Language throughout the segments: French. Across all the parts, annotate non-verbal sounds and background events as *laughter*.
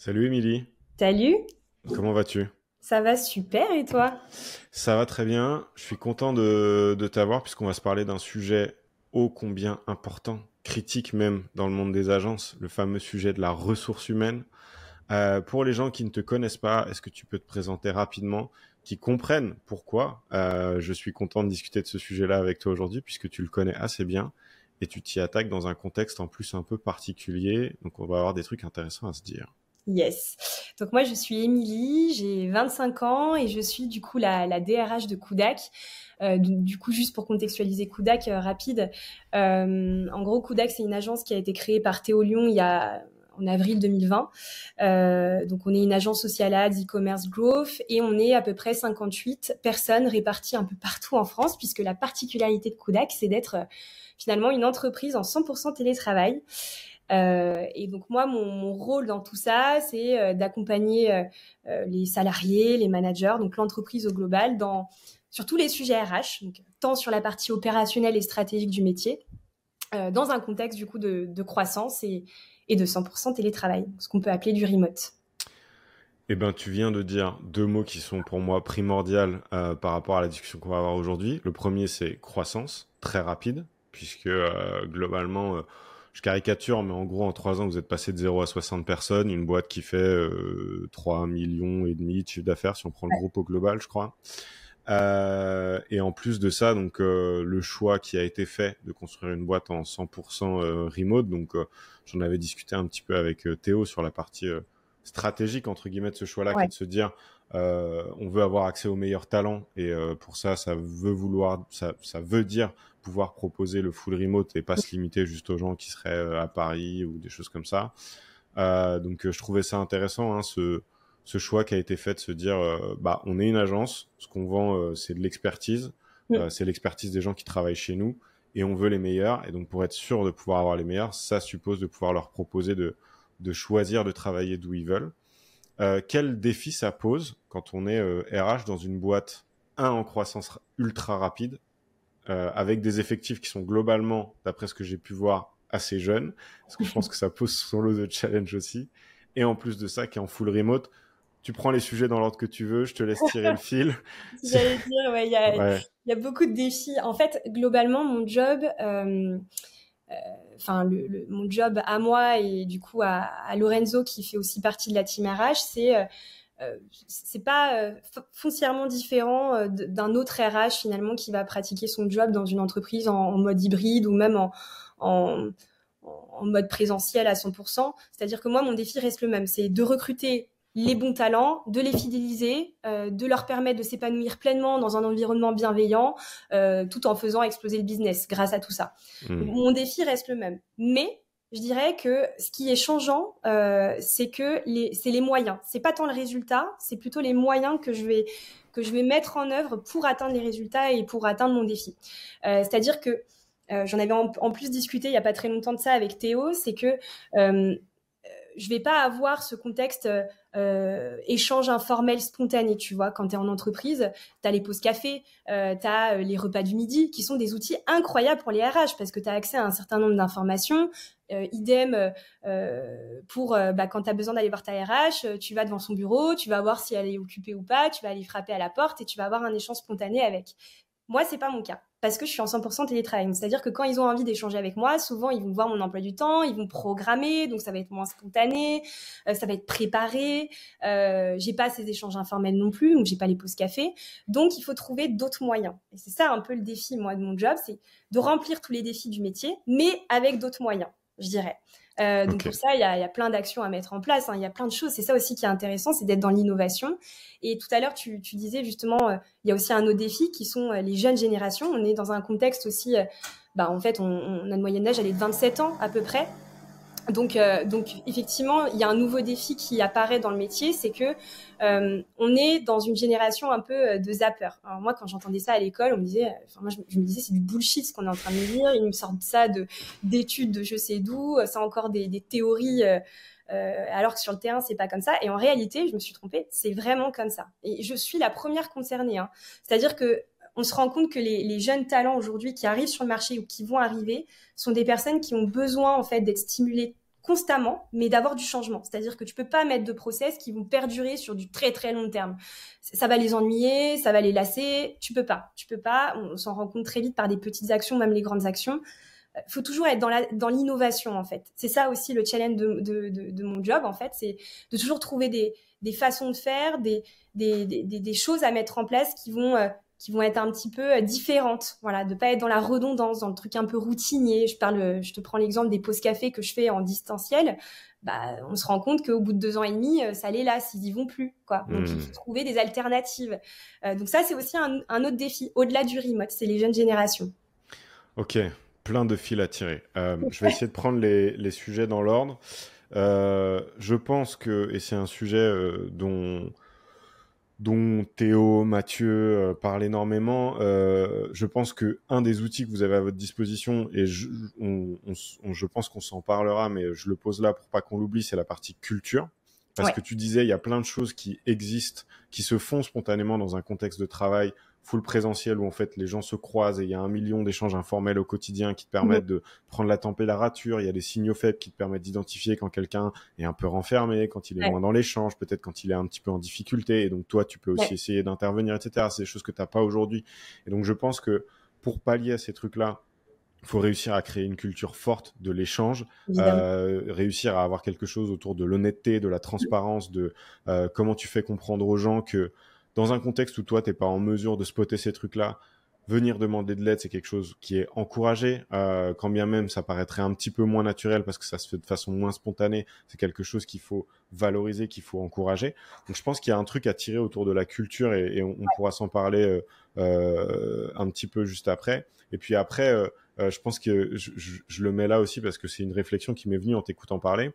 Salut Émilie. Salut. Comment vas-tu? Ça va super et toi? Ça va très bien. Je suis content de, t'avoir puisqu'on va se parler d'un sujet ô combien important, critique même dans le monde des agences, le fameux sujet de la ressource humaine. Euh, pour les gens qui ne te connaissent pas, est-ce que tu peux te présenter rapidement, qui comprennent pourquoi euh, je suis content de discuter de ce sujet-là avec toi aujourd'hui puisque tu le connais assez bien et tu t'y attaques dans un contexte en plus un peu particulier. Donc on va avoir des trucs intéressants à se dire. Yes. Donc moi, je suis Émilie, j'ai 25 ans et je suis du coup la, la DRH de Kudak. Euh, du, coup, juste pour contextualiser Kudak euh, rapide, euh, en gros, Kudak, c'est une agence qui a été créée par Théo Lyon il y a en avril 2020. Euh, donc on est une agence social ads, e-commerce growth et on est à peu près 58 personnes réparties un peu partout en France puisque la particularité de Kudak, c'est d'être euh, finalement une entreprise en 100% télétravail. Euh, et donc moi, mon, rôle dans tout ça, c'est euh, d'accompagner euh, les salariés, les managers, donc l'entreprise au global, dans sur tous les sujets RH, tant sur la partie opérationnelle et stratégique du métier, dans un contexte du coup de, croissance et, et, de 100% télétravail, ce qu'on peut appeler du remote. Eh ben, tu viens de dire deux mots qui sont pour moi primordiaux par rapport à la discussion qu'on va avoir aujourd'hui. Le premier, c'est croissance, très rapide, puisque globalement je caricature, mais en gros, en trois ans, vous êtes passé de 0 à 60 personnes, une boîte qui fait euh, 3 millions et demi de chiffre d'affaires, si on prend le groupe au global, je crois. Euh, et en plus de ça, donc euh, le choix qui a été fait de construire une boîte en 100% euh, remote, donc j'en avais discuté un petit peu avec Théo sur la partie stratégique entre guillemets de ce choix-là, qui est de se dire on veut avoir accès aux meilleurs talents et pour ça, ça veut vouloir, ça, ça veut dire pouvoir proposer le full remote et pas se limiter juste aux gens qui seraient euh, à Paris ou des choses comme ça. Euh, donc euh, je trouvais ça intéressant, hein, ce, ce choix qui a été fait de se dire, bah on est une agence, ce qu'on vend c'est de l'expertise, c'est l'expertise des gens qui travaillent chez nous et on veut les meilleurs. Et donc pour être sûr de pouvoir avoir les meilleurs, ça suppose de pouvoir leur proposer de, de choisir de travailler d'où ils veulent. Quel défi ça pose quand on est RH dans une boîte, un en croissance ultra rapide euh, avec des effectifs qui sont globalement, d'après ce que j'ai pu voir, assez jeunes, parce que je pense *laughs* que ça pose son lot de challenge aussi. Et en plus de ça, qui est en full remote, tu prends les sujets dans l'ordre que tu veux, je te laisse tirer le fil. *laughs* J'allais dire, ouais, il y, a, *laughs* y a beaucoup de défis. En fait, globalement, mon job, euh, euh, enfin, le, mon job à moi et du coup à, à, Lorenzo, qui fait aussi partie de la team RH, c'est c'est pas euh, foncièrement différent euh, d'un autre RH finalement qui va pratiquer son job dans une entreprise en, mode hybride ou même en, en, en mode présentiel à 100%. C'est-à-dire que moi, mon défi reste le même, c'est de recruter les bons talents, de les fidéliser, euh, de leur permettre de s'épanouir pleinement dans un environnement bienveillant, euh, tout en faisant exploser le business grâce à tout ça. Mmh. Mon défi reste le même. Mais je dirais que ce qui est changeant, euh, c'est que c'est les moyens. C'est pas tant le résultat, c'est plutôt les moyens que je vais que je vais mettre en œuvre pour atteindre les résultats et pour atteindre mon défi. Euh, c'est-à-dire que euh, j'en avais en, plus discuté il y a pas très longtemps de ça avec Théo, c'est que euh, je vais pas avoir ce contexte euh, échange informel spontané, tu vois. Quand tu es en entreprise, tu as les pauses café, euh, tu as euh, les repas du midi, qui sont des outils incroyables pour les RH, parce que tu as accès à un certain nombre d'informations. Euh, idem euh, pour bah, quand tu as besoin d'aller voir ta RH, tu vas devant son bureau, tu vas voir si elle est occupée ou pas, tu vas aller frapper à la porte et tu vas avoir un échange spontané avec. Moi, c'est pas mon cas parce que je suis en 100% télétravail. C'est-à-dire que quand ils ont envie d'échanger avec moi, souvent ils vont voir mon emploi du temps, ils vont programmer, donc ça va être moins spontané, euh, ça va être préparé. Euh, j'ai pas ces échanges informels non plus, donc j'ai pas les pauses café. Donc il faut trouver d'autres moyens. Et c'est ça un peu le défi moi de mon job, c'est de remplir tous les défis du métier, mais avec d'autres moyens, je dirais. Euh, donc pour ça, il y a, y a, plein d'actions à mettre en place. Hein. Il y a plein de choses. C'est ça aussi qui est intéressant, c'est d'être dans l'innovation. Et tout à l'heure, tu, tu, disais justement, euh, il y a aussi un autre défi qui sont euh, les jeunes générations. On est dans un contexte aussi, bah en fait, on, on a une moyenne d'âge, elle est de 27 ans à peu près. Donc, euh, donc effectivement, il y a un nouveau défi qui apparaît dans le métier, c'est que euh, on est dans une génération un peu euh, de zappers. Alors moi, quand j'entendais ça à l'école, on me disait, enfin moi je, me disais c'est du bullshit ce qu'on est en train de me dire. Ils me sortent ça de d'études de je sais d'où, c'est encore des, des théories. Euh, alors que sur le terrain, c'est pas comme ça. Et en réalité, je me suis trompée, c'est vraiment comme ça. Et je suis la première concernée. Hein. C'est-à-dire que on se rend compte que les, les jeunes talents aujourd'hui qui arrivent sur le marché ou qui vont arriver sont des personnes qui ont besoin en fait d'être stimulées constamment, mais d'avoir du changement. C'est-à-dire que tu peux pas mettre de process qui vont perdurer sur du très très long terme. Ça va les ennuyer, ça va les lasser. Tu peux pas. Tu peux pas. On s'en rend compte très vite par des petites actions, même les grandes actions. Il euh, faut toujours être dans dans l'innovation en fait. C'est ça aussi le challenge de, de, de, de mon job en fait, c'est de toujours trouver des, des façons de faire, des, des, des, des choses à mettre en place qui vont euh, qui vont être un petit peu euh, différentes. Voilà, de pas être dans la redondance, dans le truc un peu routinier. Je parle, je te prends l'exemple des pauses café que je fais en distanciel. Bah, on se rend compte qu'au bout de deux ans et demi, euh, ça l'est là, s'ils y vont plus, quoi. Donc, il hmm. faut trouver des alternatives. Euh, donc ça, c'est aussi un, un, autre défi, au-delà du remote, c'est les jeunes générations. Ok, plein de fils à tirer. Euh, *laughs* je vais essayer de prendre les, les sujets dans l'ordre. Euh, je pense que, et c'est un sujet dont dont Théo, Mathieu euh, parlent énormément. Euh, je pense que un des outils que vous avez à votre disposition, et je, on, on, je pense qu'on s'en parlera, mais je le pose là pour pas qu'on l'oublie, c'est la partie culture. Parce que tu disais, il y a plein de choses qui existent, qui se font spontanément dans un contexte de travail full présentiel où en fait les gens se croisent et il y a un million d'échanges informels au quotidien qui te permettent de prendre la température. Il y a des signaux faibles qui te permettent d'identifier quand quelqu'un est un peu renfermé, quand il est moins dans l'échange, peut-être quand il est un petit peu en difficulté. Et donc toi, tu peux aussi essayer d'intervenir, etc. C'est des choses que tu n'as pas aujourd'hui. Et donc je pense que pour pallier à ces trucs-là, il faut réussir à créer une culture forte de l'échange, euh, réussir à avoir quelque chose autour de l'honnêteté, de la transparence, de euh, comment tu fais comprendre aux gens que dans un contexte où toi, t'es pas en mesure de spotter ces trucs-là, venir demander de l'aide, c'est quelque chose qui est encouragé, euh, quand bien même ça paraîtrait un petit peu moins naturel parce que ça se fait de façon moins spontanée, c'est quelque chose qu'il faut valoriser, qu'il faut encourager. Donc je pense qu'il y a un truc à tirer autour de la culture et, on, pourra s'en parler euh, euh, un petit peu juste après. Et puis après, je pense que je, je, le mets là aussi parce que c'est une réflexion qui m'est venue en t'écoutant parler.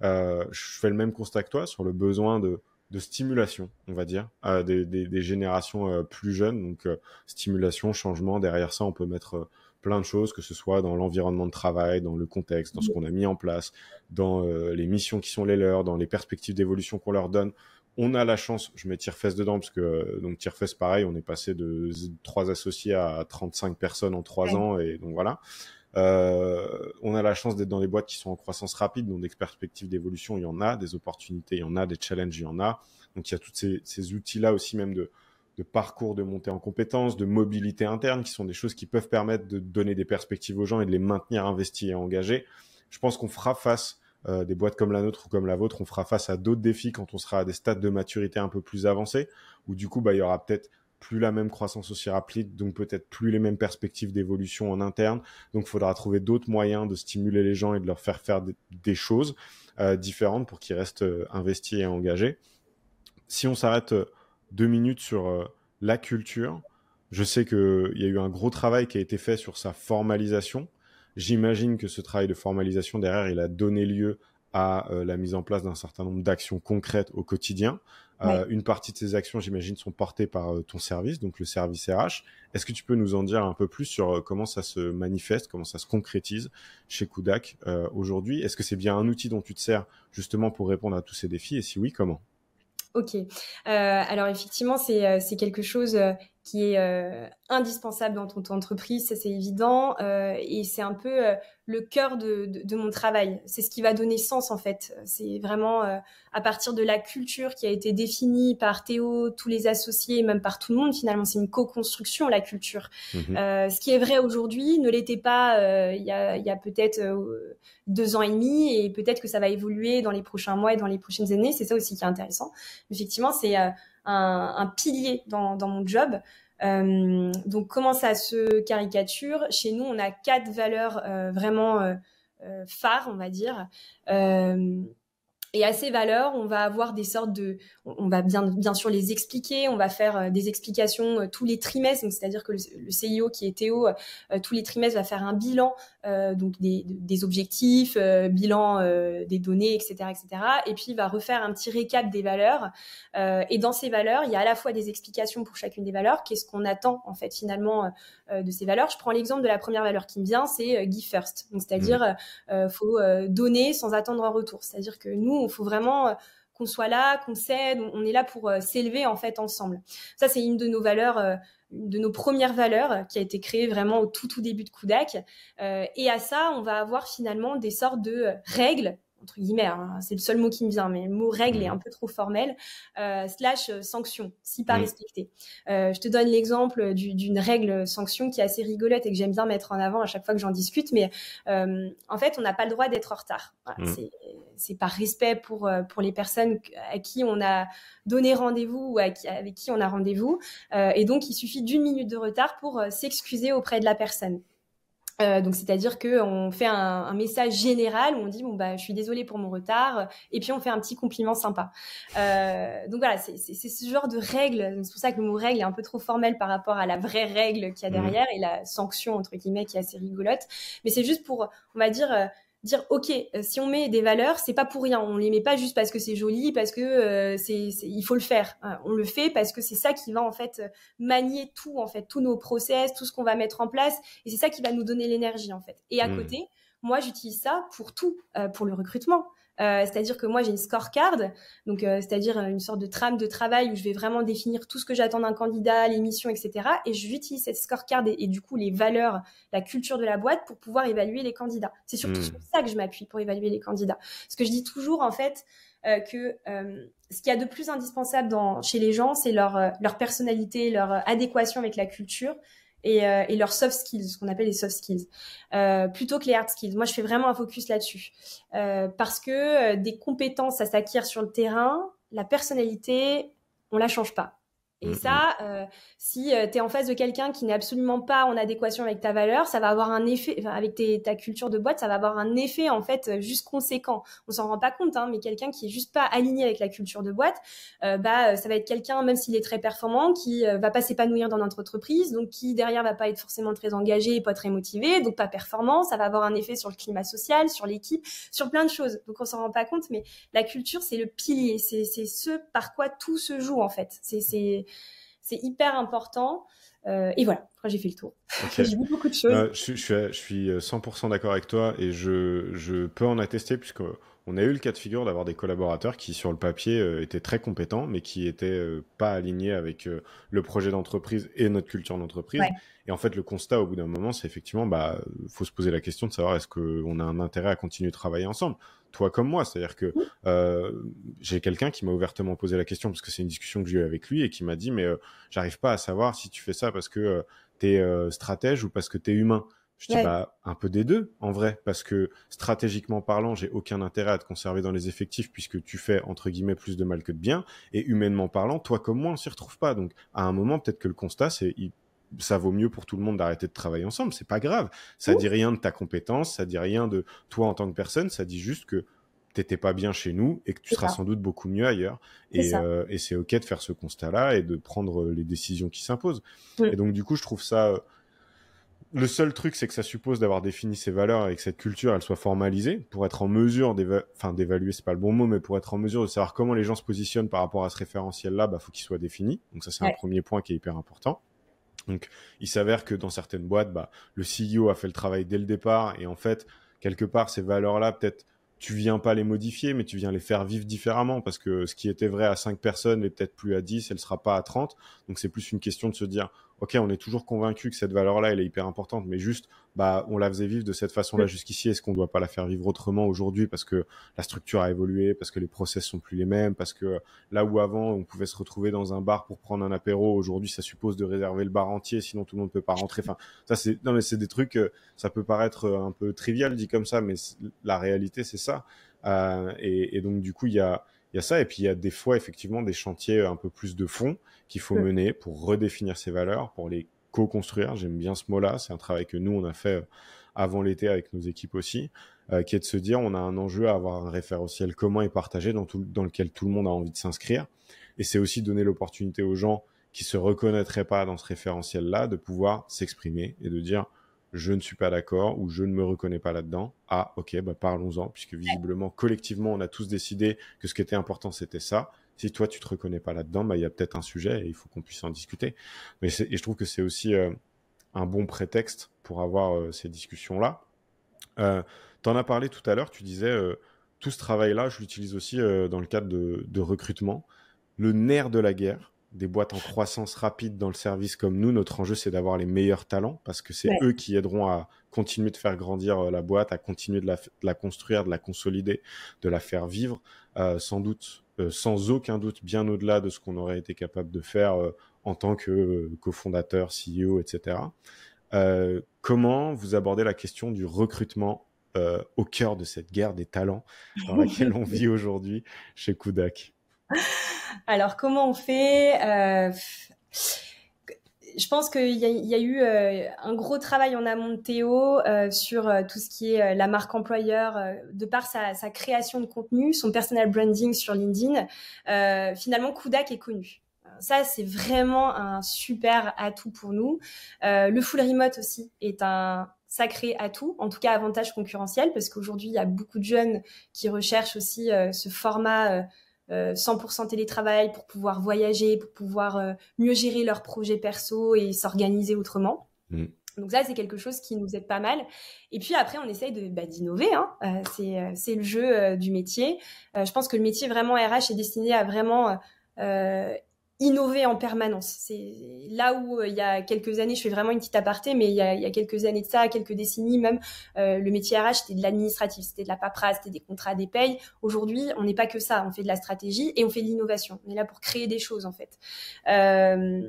je fais le même constat que toi sur le besoin de de stimulation, on va dire, à des, des, générations euh, plus jeunes. Donc, euh, stimulation, changement, derrière ça, on peut mettre euh, plein de choses, que ce soit dans l'environnement de travail, dans le contexte, dans ce qu'on a mis en place, dans les missions qui sont les leurs, dans les perspectives d'évolution qu'on leur donne. On a la chance, je mets Tirefest dedans, parce que donc Tirefest, pareil, on est passé de trois associés à 35 personnes en trois ans, et donc voilà. Euh, on a la chance d'être dans des boîtes qui sont en croissance rapide, donc des perspectives d'évolution, il y en a, des opportunités, il y en a, des challenges, il y en a. Donc il y a tous ces, outils-là aussi même de, parcours de montée en compétences, de mobilité interne, qui sont des choses qui peuvent permettre de donner des perspectives aux gens et de les maintenir investis et engagés. Je pense qu'on fera face, euh, des boîtes comme la nôtre ou comme la vôtre, on fera face à d'autres défis quand on sera à des stades de maturité un peu plus avancés, où du coup, bah, il y aura peut-être plus la même croissance aussi rapide, donc peut-être plus les mêmes perspectives d'évolution en interne. Donc, il faudra trouver d'autres moyens de stimuler les gens et de leur faire faire des, choses euh, différentes pour qu'ils restent euh, investis et engagés. Si on s'arrête euh, deux minutes sur la culture, je sais qu'il y a eu un gros travail qui a été fait sur sa formalisation. J'imagine que ce travail de formalisation derrière, il a donné lieu à la mise en place d'un certain nombre d'actions concrètes au quotidien. Euh, une partie de ces actions, j'imagine, sont portées par euh, ton service, donc le service RH. Est-ce que tu peux nous en dire un peu plus sur euh, comment ça se manifeste, comment ça se concrétise chez Kudak aujourd'hui? Est-ce que c'est bien un outil dont tu te sers justement pour répondre à tous ces défis? Et si oui, comment? Ok. alors effectivement, c'est quelque chose qui est indispensable dans ton, entreprise, ça c'est évident, et c'est un peu le cœur de, de, mon travail. C'est ce qui va donner sens en fait. C'est vraiment euh, à partir de la culture qui a été définie par Théo, tous les associés, même par tout le monde finalement. C'est une co-construction la culture. Euh, ce qui est vrai aujourd'hui ne l'était pas euh, il y a, y a peut-être deux ans et demi et peut-être que ça va évoluer dans les prochains mois et dans les prochaines années. C'est ça aussi qui est intéressant. Effectivement, c'est un, un, pilier dans, dans mon job. Euh, donc comment ça se caricature? Chez nous, on a quatre valeurs euh, vraiment euh, phares, on va dire. Et à ces valeurs, on va avoir des sortes de, on va bien, bien sûr les expliquer, on va faire euh, des explications euh, tous les trimestres, c'est-à-dire que le, CIO qui est Théo, euh, tous les trimestres va faire un bilan, donc des, des objectifs, bilan des données, etc., etc. Et puis il va refaire un petit récap des valeurs. et dans ces valeurs, il y a à la fois des explications pour chacune des valeurs, qu'est-ce qu'on attend en fait finalement de ces valeurs. Je prends l'exemple de la première valeur qui me vient, c'est give first, donc c'est-à-dire mmh. faut donner sans attendre un retour, c'est-à-dire que nous il faut vraiment euh, qu'on soit là, qu'on s'aide, on est là pour euh, s'élever en fait ensemble. Ça, c'est une de nos valeurs, euh, de nos premières valeurs qui a été créée vraiment au tout tout début de Kudak. et à ça, on va avoir finalement des sortes de règles entre guillemets, hein, c'est le seul mot qui me vient, mais le mot règle est mmh. un peu trop formel, euh, slash euh, sanction, si pas mmh. respecté. Euh, je te donne l'exemple d'une règle sanction qui est assez rigolote et que j'aime bien mettre en avant à chaque fois que j'en discute, mais en fait, on n'a pas le droit d'être en retard. Mmh. C'est par respect pour, pour les personnes à qui on a donné rendez-vous ou avec qui on a rendez-vous. et donc, il suffit d'une minute de retard pour s'excuser auprès de la personne. Euh, donc c'est-à-dire que on fait un, un, message général où on dit bon bah je suis désolée pour mon retard et puis on fait un petit compliment sympa. Euh, donc voilà c'est ce genre de règle. C'est pour ça que le mot règle est un peu trop formel par rapport à la vraie règle qu'il y a mmh. derrière et la sanction entre guillemets qui est assez rigolote. Mais c'est juste pour on va dire euh, dire ok euh, si on met des valeurs c'est pas pour rien. On les met pas juste parce que c'est joli parce que euh, c'est il faut le faire. Hein. on le fait parce que c'est ça qui va en fait manier tout en fait tous nos process tout ce qu'on va mettre en place. Et c'est ça qui va nous donner l'énergie en fait. Et à mmh. côté moi j'utilise ça pour tout euh, pour le recrutement euh, c'est-à-dire que moi j'ai une scorecard, donc euh, c'est-à-dire une sorte de trame de travail où je vais vraiment définir tout ce que j'attends d'un candidat, les missions, etc. Et j'utilise cette scorecard et, et, du coup les valeurs, la culture de la boîte pour pouvoir évaluer les candidats. C'est surtout hmm. sur ça que je m'appuie pour évaluer les candidats. Ce que je dis toujours en fait euh, que ce qu'il y a de plus indispensable dans, chez les gens, c'est leur, leur personnalité, leur adéquation avec la culture et, euh, et leurs soft skills, ce qu'on appelle les soft skills, euh, plutôt que les hard skills. Moi, je fais vraiment un focus là-dessus euh, parce que euh, des compétences, ça s'acquiert sur le terrain. La personnalité, on la change pas. Et mm, ça, mm. euh, si euh, tu es en face de quelqu'un qui n'est absolument pas en adéquation avec ta valeur, ça va avoir un effet, enfin, avec tes, ta culture de boîte, ça va avoir un effet en fait euh, juste conséquent. On s'en rend pas compte, hein, mais quelqu'un qui est juste pas aligné avec la culture de boîte, euh, bah ça va être quelqu'un, même s'il est très performant, qui va pas s'épanouir dans notre entreprise, donc qui derrière va pas être forcément très engagé, pas très motivé, donc pas performant. Ça va avoir un effet sur le climat social, sur l'équipe, sur plein de choses. Donc on s'en rend pas compte, mais la culture c'est le pilier, c'est c'est ce par quoi tout se joue en fait. C'est c'est hyper important. Euh, et voilà, j'ai fait le tour. *laughs* j'ai vu beaucoup de choses. je, je, suis 100% d'accord avec toi et je, je peux en attester puisque on a eu le cas de figure d'avoir des collaborateurs qui, sur le papier, euh, étaient très compétents, mais qui étaient euh, pas alignés avec euh, le projet d'entreprise et notre culture d'entreprise. Et en fait, le constat au bout d'un moment, c'est effectivement, bah, faut se poser la question de savoir est-ce qu'on a un intérêt à continuer de travailler ensemble, toi comme moi. C'est-à-dire que j'ai quelqu'un qui m'a ouvertement posé la question parce que c'est une discussion que j'ai eue avec lui et qui m'a dit, mais j'arrive pas à savoir si tu fais ça parce que tu es stratège ou parce que tu es humain. Je dis bah, un peu des deux en vrai parce que stratégiquement parlant, j'ai aucun intérêt à te conserver dans les effectifs puisque tu fais entre guillemets plus de mal que de bien et humainement parlant, toi comme moi, on s'y retrouve pas. Donc à un moment, peut-être que le constat c'est ça vaut mieux pour tout le monde d'arrêter de travailler ensemble, c'est pas grave. Ça dit rien de ta compétence, ça dit rien de toi en tant que personne, ça dit juste que t'étais pas bien chez nous et que tu seras sans doute beaucoup mieux ailleurs. Et, euh, et c'est ok de faire ce constat-là et de prendre les décisions qui s'imposent. Et donc du coup, je trouve ça euh, le seul truc, c'est que ça suppose d'avoir défini ses valeurs et que cette culture, elle soit formalisée pour être en mesure d'évaluer, enfin d'évaluer, c'est pas le bon mot, mais pour être en mesure de savoir comment les gens se positionnent par rapport à ce référentiel-là, bah faut qu'il soit défini. Donc ça, c'est un premier point qui est hyper important. Donc, il s'avère que dans certaines boîtes, bah, le CEO a fait le travail dès le départ et en fait, quelque part, ces valeurs-là, peut-être, tu viens pas les modifier, mais tu viens les faire vivre différemment parce que ce qui était vrai à 5 personnes n'est peut-être plus à 10, elle sera pas à 30. Donc, c'est plus une question de se dire, ok, on est toujours convaincu que cette valeur-là, elle est hyper importante, mais juste, bah, on la faisait vivre de cette façon-là jusqu'ici. Est-ce qu'on ne doit pas la faire vivre autrement aujourd'hui parce que la structure a évolué, parce que les process sont plus les mêmes, parce que là où avant on pouvait se retrouver dans un bar pour prendre un apéro, aujourd'hui ça suppose de réserver le bar entier, sinon tout le monde peut pas rentrer. Enfin, ça c'est, non mais c'est des trucs, euh, ça peut paraître un peu trivial dit comme ça, mais la réalité c'est ça. Euh, et, et donc du coup il y a il y a ça, et puis il y a des fois effectivement des chantiers un peu plus de fond qu'il faut mener pour redéfinir ces valeurs, pour les co-construire. J'aime bien ce mot-là. C'est un travail que nous, on a fait euh, avant l'été avec nos équipes aussi, euh, qui est de se dire, on a un enjeu à avoir un référentiel commun et partagé dans, tout, dans lequel tout le monde a envie de s'inscrire. Et c'est aussi donner l'opportunité aux gens qui se reconnaîtraient pas dans ce référentiel-là de pouvoir s'exprimer et de dire, je ne suis pas d'accord ou je ne me reconnais pas là-dedans. Ah, ok, bah parlons-en, puisque visiblement, collectivement, on a tous décidé que ce qui était important, c'était ça. Si toi, tu te reconnais pas là-dedans, bah, il y a peut-être un sujet et il faut qu'on puisse en discuter. Mais et je trouve que c'est aussi euh, un bon prétexte pour avoir euh, ces discussions-là. Euh, tu en as parlé tout à l'heure, tu disais, euh, tout ce travail-là, je l'utilise aussi dans le cadre de, de recrutement. Le nerf de la guerre, des boîtes en croissance rapide dans le service comme nous, notre enjeu, c'est d'avoir les meilleurs talents parce que c'est eux qui aideront à continuer de faire grandir la boîte, à continuer de la, construire, de la consolider, de la faire vivre, sans doute, sans aucun doute, bien au-delà de ce qu'on aurait été capable de faire en tant que cofondateur, CEO, etc. comment vous abordez la question du recrutement au cœur de cette guerre des talents dans *laughs* laquelle on vit aujourd'hui chez Kudak Alors, comment on fait euh, Je pense qu'il y, a eu euh, un gros travail en amont de Théo euh, sur tout ce qui est la marque employeur, de par sa, création de contenu, son personal branding sur LinkedIn. finalement, Kudak est connu. Ça, c'est vraiment un super atout pour nous. le full remote aussi est un sacré atout, en tout cas avantage concurrentiel, parce qu'aujourd'hui, il y a beaucoup de jeunes qui recherchent aussi ce format 100% euh, télétravail pour pouvoir voyager, pour pouvoir euh, mieux gérer leurs projets perso et s'organiser autrement. Mm. Donc ça, c'est quelque chose qui nous aide pas mal. Et puis après, on essaye de bah, d'innover. Hein. Euh, c'est le jeu du métier. je pense que le métier vraiment RH est destiné à vraiment innover en permanence. C'est là où euh, il y a quelques années, je fais vraiment une petite aparté, mais il y a, quelques années de ça, quelques décennies même, euh, le métier RH c'était de l'administratif, c'était de la paperasse, c'était des contrats, des payes. Aujourd'hui, on n'est pas que ça, on fait de la stratégie et on fait de l'innovation. On est là pour créer des choses en fait. Euh,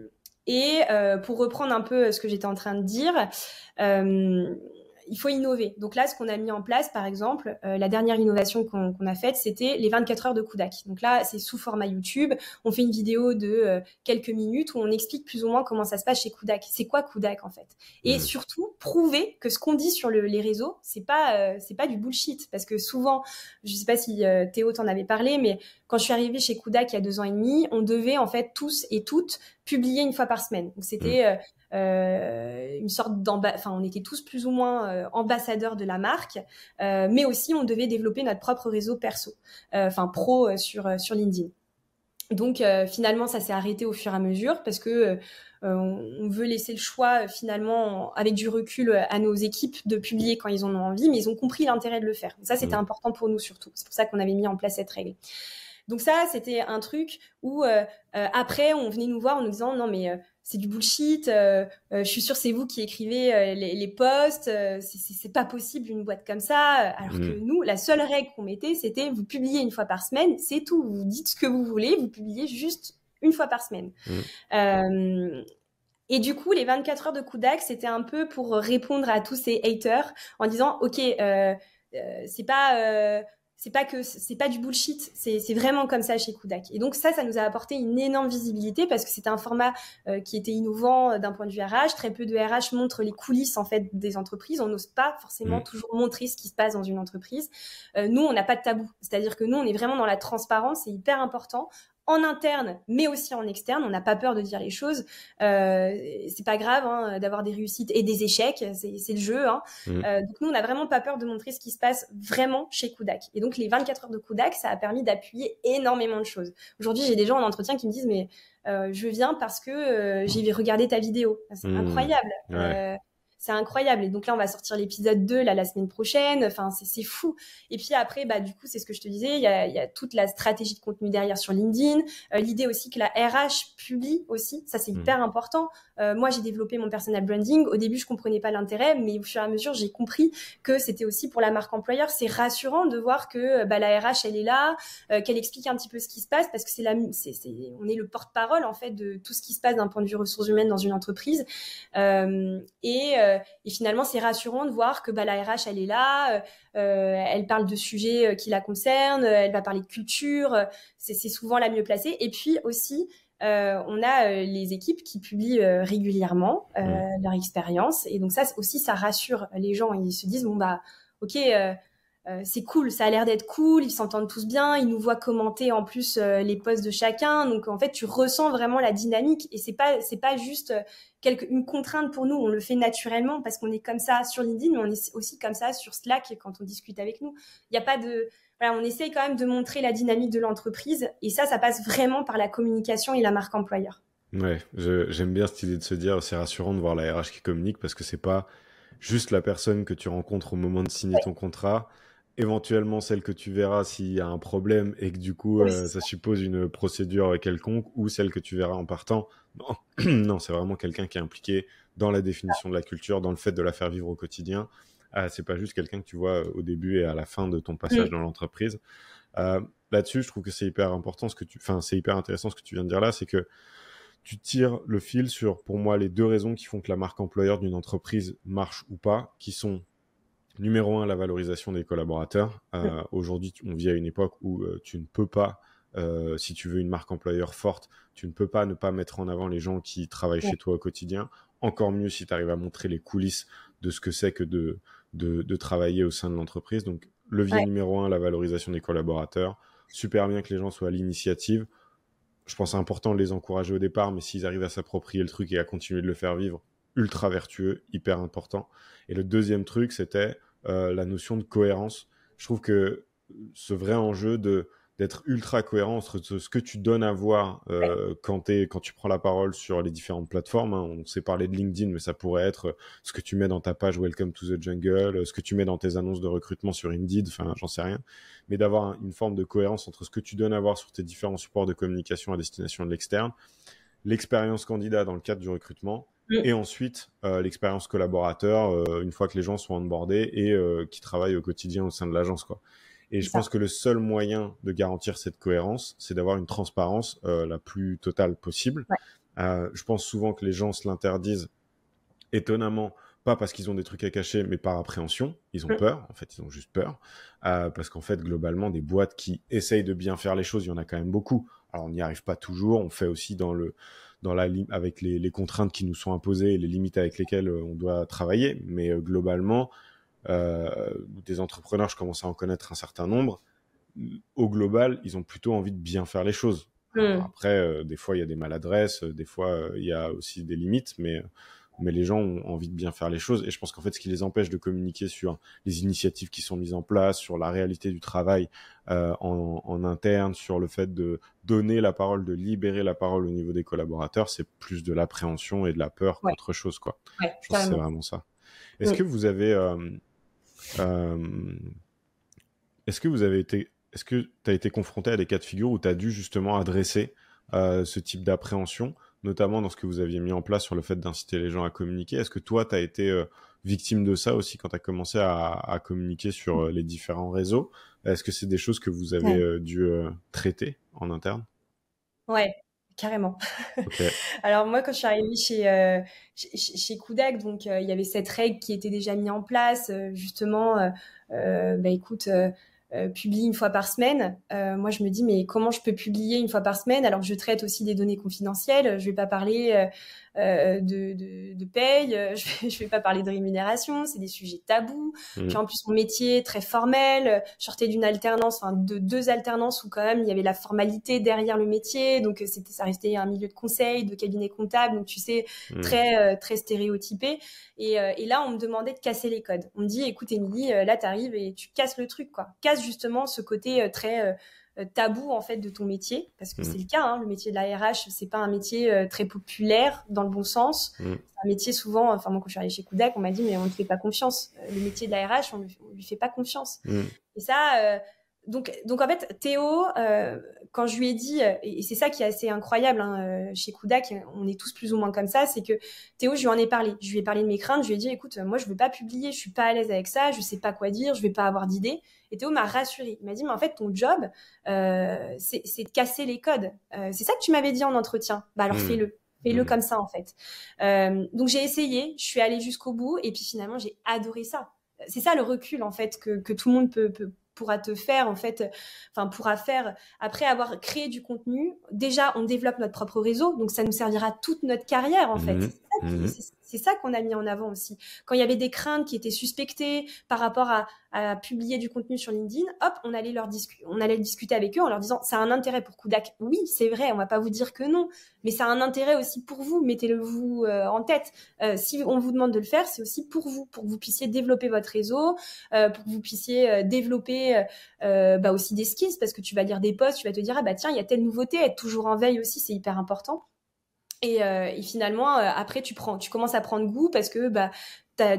et pour reprendre un peu ce que j'étais en train de dire, il faut innover. Donc là, ce qu'on a mis en place, par exemple, euh, la dernière innovation qu'on a faite, c'était les 24 heures de Kudak. Donc là, c'est sous format YouTube. On fait une vidéo de euh, quelques minutes où on explique plus ou moins comment ça se passe chez Kudak. C'est quoi Kudak en fait? Et mmh. surtout, prouver que ce qu'on dit sur les réseaux, c'est pas euh, c'est pas du bullshit. Parce que souvent, je sais pas si Théo t'en avait parlé, mais quand je suis arrivée chez Kudak il y a deux ans et demi, on devait en fait tous et toutes publier une fois par semaine. Donc c'était mmh. Euh, une sorte enfin on était tous plus ou moins euh, ambassadeurs de la marque, euh, mais aussi on devait développer notre propre réseau perso, enfin pro sur sur LinkedIn. Donc finalement ça s'est arrêté au fur et à mesure parce que on veut laisser le choix finalement avec du recul à nos équipes de publier quand ils en ont envie, mais ils ont compris l'intérêt de le faire. Ça c'était mmh. important pour nous surtout. C'est pour ça qu'on avait mis en place cette règle. Donc ça, c'était un truc où après, on venait nous voir en nous disant non mais c'est du bullshit. Euh, euh, je suis sûre c'est vous qui écrivez euh, les, les, posts. c'est pas possible une boîte comme ça. Alors que mm. nous, la seule règle qu'on mettait, c'était vous publiez une fois par semaine, c'est tout. Vous dites ce que vous voulez, vous publiez juste une fois par semaine. Mm. et du coup, les 24 heures de coup d'axe, c'était un peu pour répondre à tous ces haters en disant, ok, c'est pas c'est pas que c'est pas du bullshit, c'est vraiment comme ça chez Kudak. Et donc ça, ça nous a apporté une énorme visibilité parce que c'était un format euh, qui était innovant euh, d'un point de vue RH. Très peu de RH montrent les coulisses en fait des entreprises. On n'ose pas forcément mmh. toujours montrer ce qui se passe dans une entreprise. Euh, nous, on n'a pas de tabou, c'est-à-dire que nous, on est vraiment dans la transparence, c'est hyper important en interne, mais aussi en externe. On n'a pas peur de dire les choses. Euh, c'est pas grave hein, d'avoir des réussites et des échecs, c'est le jeu. Hein. Mm. Euh, donc nous, on n'a vraiment pas peur de montrer ce qui se passe vraiment chez Kudak. Et donc les 24 heures de Kudak, ça a permis d'appuyer énormément de choses. Aujourd'hui, j'ai des gens en entretien qui me disent mais euh, je viens parce que euh, j'ai regardé ta vidéo. C'est mm. incroyable. Euh, c'est incroyable. Et donc là, on va sortir l'épisode 2 là, la semaine prochaine. Enfin, c'est fou. Et puis après, bah, du coup, c'est ce que je te disais, il y a, y a, toute la stratégie de contenu derrière sur LinkedIn. Euh, l'idée aussi que la RH publie aussi, ça c'est mmh. hyper important. Euh, moi, j'ai développé mon personal branding. Au début, je comprenais pas l'intérêt, mais au fur et à mesure, j'ai compris que c'était aussi pour la marque employeur. C'est rassurant de voir que bah, la RH, elle est là, euh, qu'elle explique un petit peu ce qui se passe, parce que c'est la, c'est, on est le porte-parole en fait de tout ce qui se passe d'un point de vue ressources humaines dans une entreprise. et euh, et finalement, c'est rassurant de voir que bah, la RH, elle est là, euh, euh, elle parle de sujets qui la concernent, elle va parler de culture, c'est souvent la mieux placée. Et puis aussi, on a les équipes qui publient régulièrement mmh. leur expérience. Et donc ça aussi, ça rassure les gens. Ils se disent, bon, bah, ok euh, c'est cool, ça a l'air d'être cool, ils s'entendent tous bien, ils nous voient commenter en plus euh, les posts de chacun, donc en fait tu ressens vraiment la dynamique et c'est pas c'est pas juste euh, quelque, une contrainte pour nous, on le fait naturellement parce qu'on est comme ça sur LinkedIn, mais on est aussi comme ça sur Slack quand on discute avec nous. Il n'y a pas de voilà, on essaye quand même de montrer la dynamique de l'entreprise et ça, ça passe vraiment par la communication et la marque employeur. Ouais, j'aime bien cette idée de se dire c'est rassurant de voir la RH qui communique parce que c'est pas juste la personne que tu rencontres au moment de signer ton contrat éventuellement celle que tu verras s'il y a un problème et que du coup euh, ça suppose une procédure quelconque ou celle que tu verras en partant. Non, *clears throat* non c'est vraiment quelqu'un qui est impliqué dans la définition de la culture, dans le fait de la faire vivre au quotidien. Euh, c'est pas juste quelqu'un que tu vois au début et à la fin de ton passage dans l'entreprise. Euh, là-dessus, je trouve que c'est hyper important ce que tu, enfin, c'est hyper intéressant ce que tu viens de dire là, c'est que tu tires le fil sur, pour moi, les deux raisons qui font que la marque employeur d'une entreprise marche ou pas, qui sont numéro un, la valorisation des collaborateurs. Euh, aujourd'hui, on vit à une époque où euh, tu ne peux pas, euh, si tu veux une marque employeur forte, tu ne peux pas ne pas mettre en avant les gens qui travaillent chez toi au quotidien. Encore mieux si tu arrives à montrer les coulisses de ce que c'est que de, de, travailler au sein de l'entreprise. Donc, levier numéro un, la valorisation des collaborateurs. Super bien que les gens soient à l'initiative je pense important de les encourager au départ, mais s'ils arrivent à s'approprier le truc et à continuer de le faire vivre, ultra vertueux, hyper important. Et le deuxième truc, c'était euh, la notion de cohérence. Je trouve que ce vrai enjeu de d'être ultra cohérent entre ce que tu donnes à voir euh, quand, es, quand tu prends la parole sur les différentes plateformes. Hein. On s'est parlé de LinkedIn, mais ça pourrait être ce que tu mets dans ta page Welcome to the Jungle, ce que tu mets dans tes annonces de recrutement sur Indeed, enfin j'en sais rien. Mais d'avoir une forme de cohérence entre ce que tu donnes à voir sur tes différents supports de communication à destination de l'externe, l'expérience candidat dans le cadre du recrutement, mm. et ensuite euh, l'expérience collaborateur euh, une fois que les gens sont onboardés et euh, qui travaillent au quotidien au sein de l'agence. quoi. Et je pense que le seul moyen de garantir cette cohérence, c'est d'avoir une transparence euh, la plus totale possible. Euh, je pense souvent que les gens se l'interdisent étonnamment, pas parce qu'ils ont des trucs à cacher, mais par appréhension. Ils ont mm. peur, en fait, ils ont juste peur. Euh, parce qu'en fait, globalement, des boîtes qui essayent de bien faire les choses, il y en a quand même beaucoup. Alors, on n'y arrive pas toujours. On fait aussi dans le, dans la, avec les, les, contraintes qui nous sont imposées et les limites avec lesquelles on doit travailler. Mais globalement, euh, des entrepreneurs, je commence à en connaître un certain nombre. Au global, ils ont plutôt envie de bien faire les choses. Hmm. après, euh, des fois, il y a des maladresses, euh, des fois, il y a aussi des limites, mais mais les gens ont envie de bien faire les choses. Et je pense qu'en fait, ce qui les empêche de communiquer sur les initiatives qui sont mises en place, sur la réalité du travail en, en, interne, sur le fait de donner la parole, de libérer la parole au niveau des collaborateurs, c'est plus de l'appréhension et de la peur qu'autre chose. Quoi. je pense que c'est vraiment ça. Est-ce que vous avez euh, est-ce que vous avez été, est-ce que tu as été confronté à des cas de figure où tu as dû justement adresser euh, ce type d'appréhension, notamment dans ce que vous aviez mis en place sur le fait d'inciter les gens à communiquer. Est-ce que toi, tu as été euh, victime de ça aussi quand tu as commencé à, communiquer sur les différents réseaux? Est-ce que c'est des choses que vous avez dû traiter en interne? Ouais, Carrément. *laughs* Alors moi, quand je suis arrivée chez, euh, chez, Kudak, donc euh, il y avait cette règle qui était déjà mise en place, euh, justement, bah écoute, publie une fois par semaine. moi, je me dis, mais comment je peux publier une fois par semaine alors que je traite aussi des données confidentielles? Je vais pas parler euh, de, de, de, paye, euh, *laughs* je vais, je vais pas parler de rémunération, c'est des sujets tabous. Mmh. Puis en plus mon métier très formel, je sortais d'une alternance, enfin de deux alternances où quand même il y avait la formalité derrière le métier, donc euh, c'était ça restait un milieu de conseil, de cabinet comptable, donc tu sais mmh. très très stéréotypé. Et, et, là on me demandait de casser les codes. On me dit écoute Émilie, là t'arrives et tu casses le truc quoi, casse justement ce côté très euh, tabou en fait de ton métier parce que mmh. c'est le cas hein, le métier de la RH c'est pas un métier euh, très populaire dans le bon sens mmh. c'est un métier souvent enfin moi quand je suis allée chez Kudak on m'a dit mais on ne fait pas confiance euh, le métier de la RH on, lui, lui fait pas confiance mmh. et ça donc, donc en fait, Théo, quand je lui ai dit, et c'est ça qui est assez incroyable hein, chez Kudak, on est tous plus ou moins comme ça, c'est que Théo, je lui en ai parlé. Je lui ai parlé de mes craintes. Je lui ai dit, écoute, moi, je veux pas publier, je suis pas à l'aise avec ça, je sais pas quoi dire, je vais pas avoir d'idée. Et Théo m'a rassuré. Il m'a dit, mais en fait, ton job, euh, c'est de casser les codes. Euh, c'est ça que tu m'avais dit en entretien. Bah alors hmm. fais-le. Fais-le hmm. comme ça, en fait. Euh, donc j'ai essayé, je suis allée jusqu'au bout, et puis finalement, j'ai adoré ça. C'est ça le recul, en fait, que, que tout le monde peut, peut pourra te faire en fait enfin pourra faire après avoir créé du contenu déjà on développe notre propre réseau donc ça nous servira toute notre carrière en fait mmh. Mmh. c'est ça qu'on a mis en avant aussi quand il y avait des craintes qui étaient suspectées par rapport à, à publier du contenu sur LinkedIn, hop, on allait leur discuter, on allait discuter avec eux en leur disant ça a un intérêt pour Kudak. Oui, c'est vrai, on va pas vous dire que non, mais ça a un intérêt aussi pour vous. Mettez-le vous euh, en tête. Euh, si on vous demande de le faire, c'est aussi pour vous, pour que vous puissiez développer votre réseau, euh, pour que vous puissiez développer bah aussi des skills, parce que tu vas lire des posts, tu vas te dire ah bah tiens, il y a telle nouveauté, être toujours en veille aussi, c'est hyper important. Et, et, finalement, après, tu commences à prendre goût parce que bah,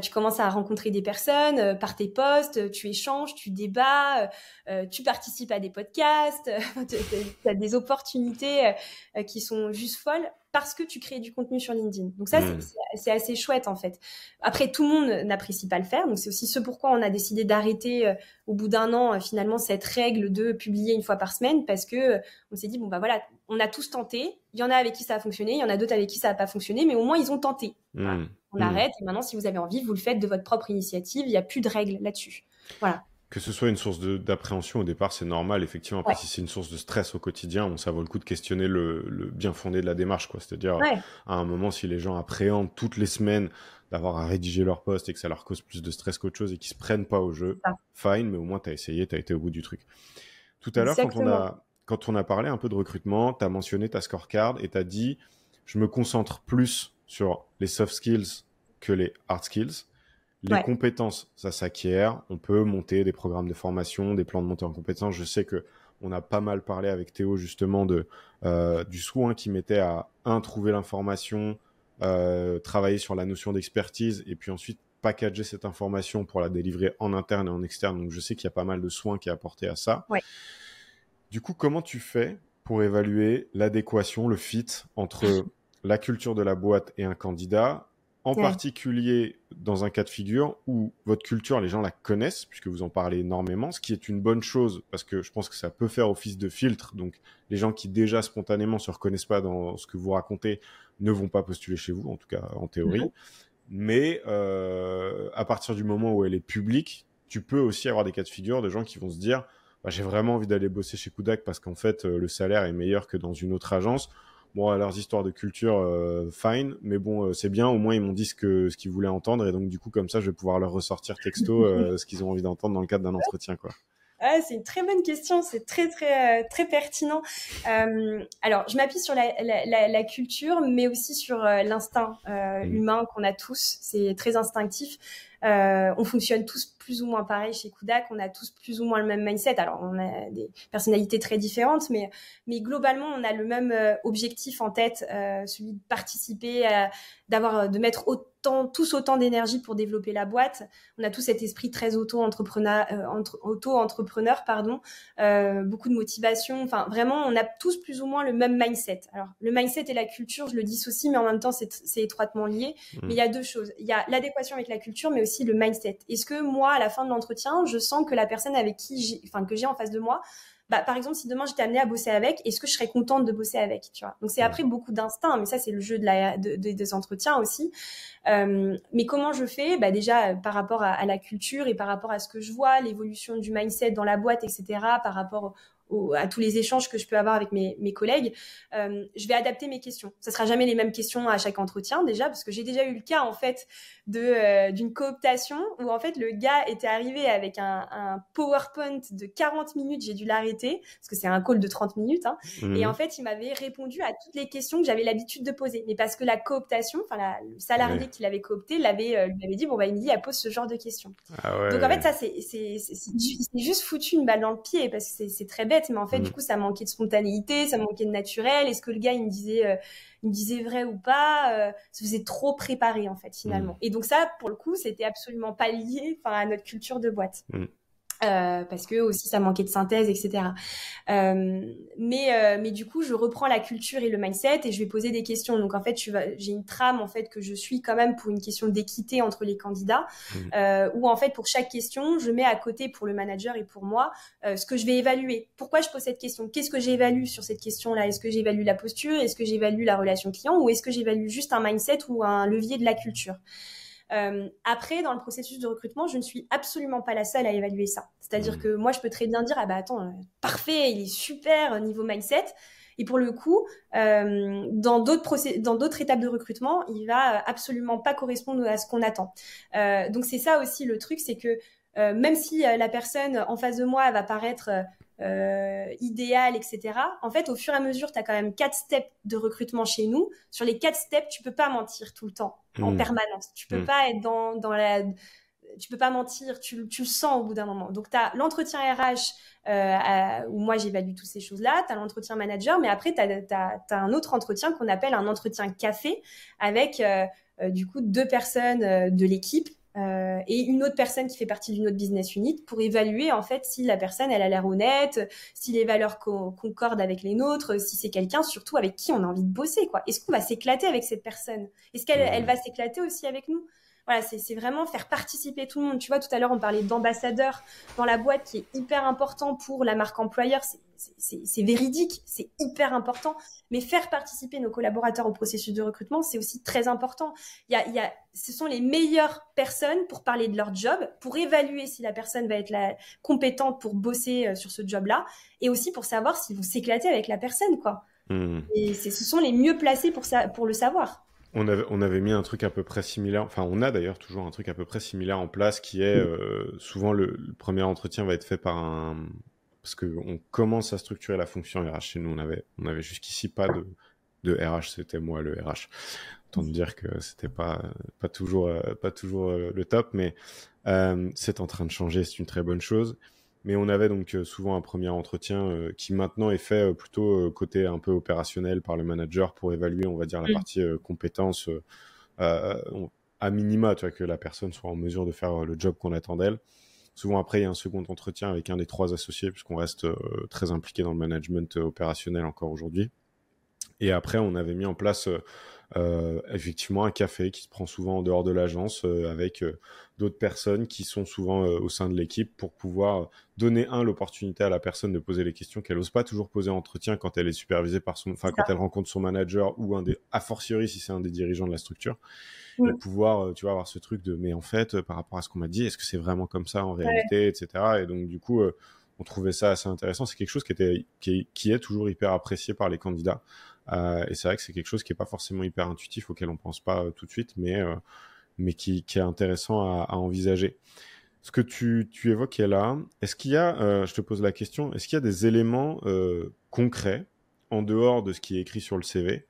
tu commences à rencontrer des personnes euh, par tes posts, tu échanges, tu débats, euh, euh, tu participes à des podcasts, *laughs* tu as des opportunités qui sont juste folles parce que tu crées du contenu sur LinkedIn. Donc ça, mmh. c'est assez chouette en fait. Après, tout le monde n'apprécie pas le faire, donc c'est aussi ce pourquoi on a décidé d'arrêter au bout d'un an finalement cette règle de publier une fois par semaine, parce que on s'est dit bon bah voilà, on a tous tenté. Il y en a avec qui ça a fonctionné, il y en a d'autres avec qui ça n'a pas fonctionné, mais au moins ils ont tenté. Mmh. On mmh. arrête et maintenant, si vous avez envie, vous le faites de votre propre initiative. Il n'y a plus de règles là-dessus. Voilà. Que ce soit une source d'appréhension au départ, c'est normal, effectivement. si c'est une source de stress au quotidien, ça vaut le coup de questionner le, bien fondé de la démarche. C'est-à-dire, à un moment, si les gens appréhendent toutes les semaines d'avoir à rédiger leur poste et que ça leur cause plus de stress qu'autre chose et qu'ils se prennent pas au jeu, fine, mais au moins tu as essayé, tu as été au bout du truc. Tout à l'heure, quand on a quand on a parlé un peu de recrutement, tu as mentionné ta scorecard et tu as dit je me concentre plus sur les soft skills que les hard skills. Les compétences, ça s'acquiert. On peut monter des programmes de formation, des plans de montée en compétences. Je sais que on a pas mal parlé avec Théo justement de euh, du soin qui mettait à un trouver l'information, euh, travailler sur la notion d'expertise et puis ensuite packager cette information pour la délivrer en interne et en externe. Donc je sais qu'il y a pas mal de soins qui est apporté à ça. Du coup, comment tu fais pour évaluer l'adéquation, le fit entre *laughs* la culture de la boîte et un candidat en particulier dans un cas de figure où votre culture, les gens la connaissent, puisque vous en parlez énormément, ce qui est une bonne chose, parce que je pense que ça peut faire office de filtre. Donc, les gens qui déjà spontanément se reconnaissent pas dans ce que vous racontez ne vont pas postuler chez vous, en tout cas en théorie. Mais euh, à partir du moment où elle est publique, tu peux aussi avoir des cas de figure de gens qui vont se dire, bah, j'ai vraiment envie d'aller bosser chez Kudak parce qu'en fait, euh, le salaire est meilleur que dans une autre agence Bon, leurs histoires de culture, euh, fine, mais bon, euh, c'est bien. Au moins, ils m'ont dit ce que ce qu'ils voulaient entendre, et donc du coup, comme ça, je vais pouvoir leur ressortir texto *laughs* euh, ce qu'ils ont envie d'entendre dans le cadre d'un entretien, quoi. Ah, c'est une très bonne question, c'est très très très pertinent. alors, je m'appuie sur la, la, la, culture, mais aussi sur l'instinct mmh. humain qu'on a tous. C'est très instinctif. on fonctionne tous plus ou moins pareil chez Kudak. On a tous plus ou moins le même mindset. Alors, on a des personnalités très différentes, mais, mais globalement, on a le même euh, objectif en tête, euh, celui de participer, d'avoir, de mettre autant, tous autant d'énergie pour développer la boîte. On a tous cet esprit très auto-entrepreneur, euh, auto-entrepreneur, pardon, beaucoup de motivation. Enfin, vraiment, on a tous plus ou moins le même mindset. Alors, le mindset et la culture, je le dissocie, mais en même temps, c'est étroitement lié. Mmh. Mais il y a deux choses. Il y a l'adéquation avec la culture, mais aussi le mindset. Est-ce que moi, à la fin de l'entretien, je sens que la personne avec qui j'ai, enfin, que j'ai en face de moi, bah, par exemple, si demain j'étais amenée à bosser avec, est-ce que je serais contente de bosser avec, tu vois? Donc c'est après beaucoup d'instinct, mais ça c'est le jeu de la, de, des entretiens aussi. Euh, mais comment je fais? Bah déjà par rapport à, à, la culture et par rapport à ce que je vois, l'évolution du mindset dans la boîte, etc. Par rapport à tous les échanges que je peux avoir avec mes, mes collègues, euh, je vais adapter mes questions. Ça sera jamais les mêmes questions à chaque entretien déjà, parce que j'ai déjà eu le cas en fait de euh, d'une cooptation où en fait le gars était arrivé avec un, un PowerPoint de 40 minutes, j'ai dû l'arrêter parce que c'est un call de 30 minutes, hein, mmh. et en fait il m'avait répondu à toutes les questions que j'avais l'habitude de poser, mais parce que la cooptation, enfin le salarié qui l'avait coopté l'avait euh, lui avait dit bon bah Émilie elle pose ce genre de questions. Ah ouais. Donc en fait ça c'est c'est juste foutu une balle dans le pied parce que c'est très bête mais en fait, du mm. coup, ça manquait de spontanéité, ça manquait de naturel. Est-ce que le gars, il me disait, euh, il me disait vrai ou pas euh, Ça faisait trop préparé, en fait, finalement. Mm. Et donc ça, pour le coup, c'était absolument pas lié, à notre culture de boîte. Mm. Euh, parce que aussi ça manquait de synthèse, etc. Euh, mais euh, mais du coup, je reprends la culture et le mindset et je vais poser des questions. Donc en fait, j'ai une trame en fait que je suis quand même pour une question d'équité entre les candidats, mmh. euh, où en fait pour chaque question, je mets à côté pour le manager et pour moi euh, ce que je vais évaluer. Pourquoi je pose cette question? Qu'est-ce que j'évalue sur cette question-là? Est-ce que j'évalue la posture? Est-ce que j'évalue la relation client? Ou est-ce que j'évalue juste un mindset ou un levier de la culture? Euh, après, dans le processus de recrutement, je ne suis absolument pas la seule à évaluer ça. C'est-à-dire mmh. que moi, je peux très bien dire, ah bah attends, euh, parfait, il est super niveau mindset. Et pour le coup, euh, dans d'autres étapes de recrutement, il va absolument pas correspondre à ce qu'on attend. Euh, donc c'est ça aussi le truc, c'est que euh, même si la personne en face de moi va paraître euh, idéal, etc. En fait, au fur et à mesure, tu as quand même quatre steps de recrutement chez nous. Sur les quatre steps, tu peux pas mentir tout le temps, en hmm. permanence. Tu peux hmm. pas être dans, dans la... Tu peux pas mentir, tu, tu le sens au bout d'un moment. Donc, tu as l'entretien RH, euh, où moi j'évalue toutes ces choses-là, tu as l'entretien manager, mais après, tu as, un autre entretien qu'on appelle un entretien café avec, euh, euh, du coup, deux personnes euh, de l'équipe euh, et une autre personne qui fait partie d'une autre business unit pour évaluer en fait si la personne elle a l'air honnête, si les valeurs concordent avec les nôtres, si c'est quelqu'un surtout avec qui on a envie de bosser quoi. Est-ce qu'on va s'éclater avec cette personne? Est-ce qu'elle elle va s'éclater aussi avec nous? Voilà, c'est vraiment faire participer tout le monde. Tu vois, tout à l'heure, on parlait d'ambassadeur dans la boîte qui est hyper important pour la marque employeur. C'est véridique, c'est hyper important. Mais faire participer nos collaborateurs au processus de recrutement, c'est aussi très important. Il y a, il y a, ce sont les meilleures personnes pour parler de leur job, pour évaluer si la personne va être la, compétente pour bosser euh, sur ce job-là, et aussi pour savoir s'ils vont s'éclater avec la personne, quoi. Mmh. Et ce sont les mieux placés pour, ça, pour le savoir. On avait, on avait mis un truc à peu près similaire, enfin on a d'ailleurs toujours un truc à peu près similaire en place qui est euh, souvent le, premier entretien va être fait par un... Parce qu'on commence à structurer la fonction RH chez nous, on avait, on avait jusqu'ici pas de, de RH, c'était moi le RH. Autant dire que c'était pas, pas toujours, euh, pas toujours euh, le top, mais c'est en train de changer, c'est une très bonne chose. Mais on avait donc euh, souvent un premier entretien euh, qui maintenant est fait euh, plutôt côté un peu opérationnel par le manager pour évaluer, on va dire, la mm. partie compétence à minima, tu vois, que la personne soit en mesure de faire le job qu'on attend d'elle. Souvent après, il y a un second entretien avec un des trois associés, puisqu'on reste très impliqué dans le management opérationnel encore aujourd'hui. Et après, on avait mis en place euh, effectivement un café qui se prend souvent en dehors de l'agence euh, avec euh, d'autres personnes qui sont souvent au sein de l'équipe pour pouvoir donner un l'opportunité à la personne de poser les questions qu'elle n'ose pas toujours poser en entretien quand elle est supervisée par son, enfin quand elle rencontre son manager ou un des, a fortiori si c'est un des dirigeants de la structure, de pouvoir, tu vois, avoir ce truc de, mais en fait, par rapport à ce qu'on m'a dit, est-ce que c'est vraiment comme ça en réalité, etc. Et donc du coup, on trouvait ça assez intéressant. C'est quelque chose qui était, qui qui est toujours hyper apprécié par les candidats. Euh, et c'est vrai que c'est quelque chose qui est pas forcément hyper intuitif, auquel on pense pas euh, tout de suite, mais, euh, mais qui, qui, est intéressant à, à, envisager. Ce que tu, tu évoquais là, est-ce qu'il y a, je te pose la question, est-ce qu'il y a des éléments concrets en dehors de ce qui est écrit sur le CV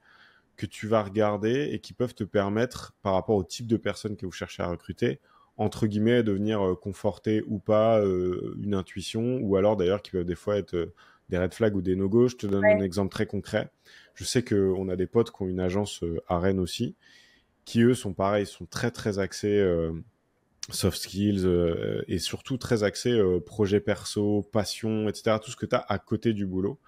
que tu vas regarder et qui peuvent te permettre, par rapport au type de personnes que vous cherchez à recruter, entre guillemets, de venir conforter ou pas une intuition, ou alors d'ailleurs qui peuvent des fois être des red flags ou des no-go. Je te donne un exemple très concret. Je sais qu'on a des potes qui ont une agence euh, à Rennes aussi, qui eux sont pareils, sont très très axés euh, soft skills euh, et surtout très axés projet perso, passion, etc. Tout ce que tu as à côté du boulot.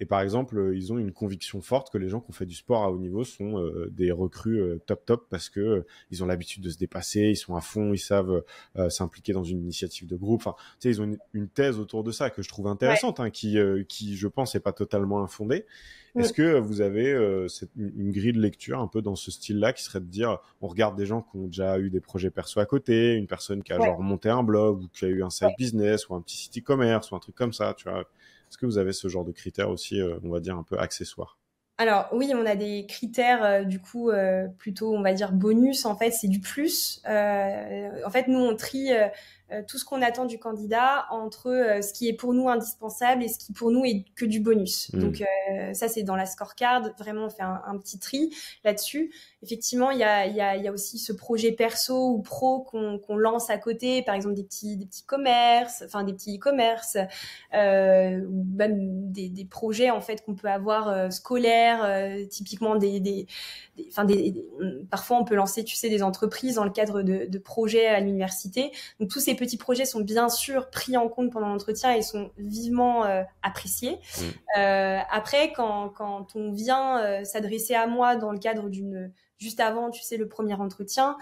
Et par exemple, euh, ils ont une conviction forte que les gens qui ont fait du sport à haut niveau sont euh, des recrues euh, top top parce que ils ont l'habitude de se dépasser, ils sont à fond, ils savent s'impliquer dans une initiative de groupe. Enfin, tu sais, ils ont une, thèse autour de ça que je trouve intéressante, hein, qui, qui, je pense, n'est pas totalement infondée. Est-ce que vous avez cette, une grille de lecture un peu dans ce style-là qui serait de dire, on regarde des gens qui ont déjà eu des projets perso à côté, une personne qui a genre monté un blog ou qui a eu un side business ou un petit site e-commerce ou un truc comme ça, tu vois? Est-ce que vous avez ce genre de critères aussi, euh, on va dire, un peu accessoires? Alors oui, on a des critères euh, du coup euh, plutôt on va dire bonus en fait, c'est du plus. en fait, nous on trie tout ce qu'on attend du candidat entre euh, ce qui est pour nous indispensable et ce qui pour nous est que du bonus. Mm. Donc euh, ça c'est dans la scorecard, vraiment on fait un, petit tri là-dessus. Effectivement, il y a, y, a, y a, aussi ce projet perso ou pro qu'on lance à côté, par exemple des petits des petits commerces, enfin des petits e-commerce, euh, ou même des, des, projets en fait qu'on peut avoir scolaires, typiquement des, des, enfin des, parfois on peut lancer, tu sais, des entreprises dans le cadre de, de projets à l'université. Donc tous ces petits projets sont bien sûr pris en compte pendant l'entretien et sont vivement euh, appréciés. Mm. Euh, après, quand, quand, on vient euh, s'adresser à moi dans le cadre d'une juste avant, tu sais, le premier entretien.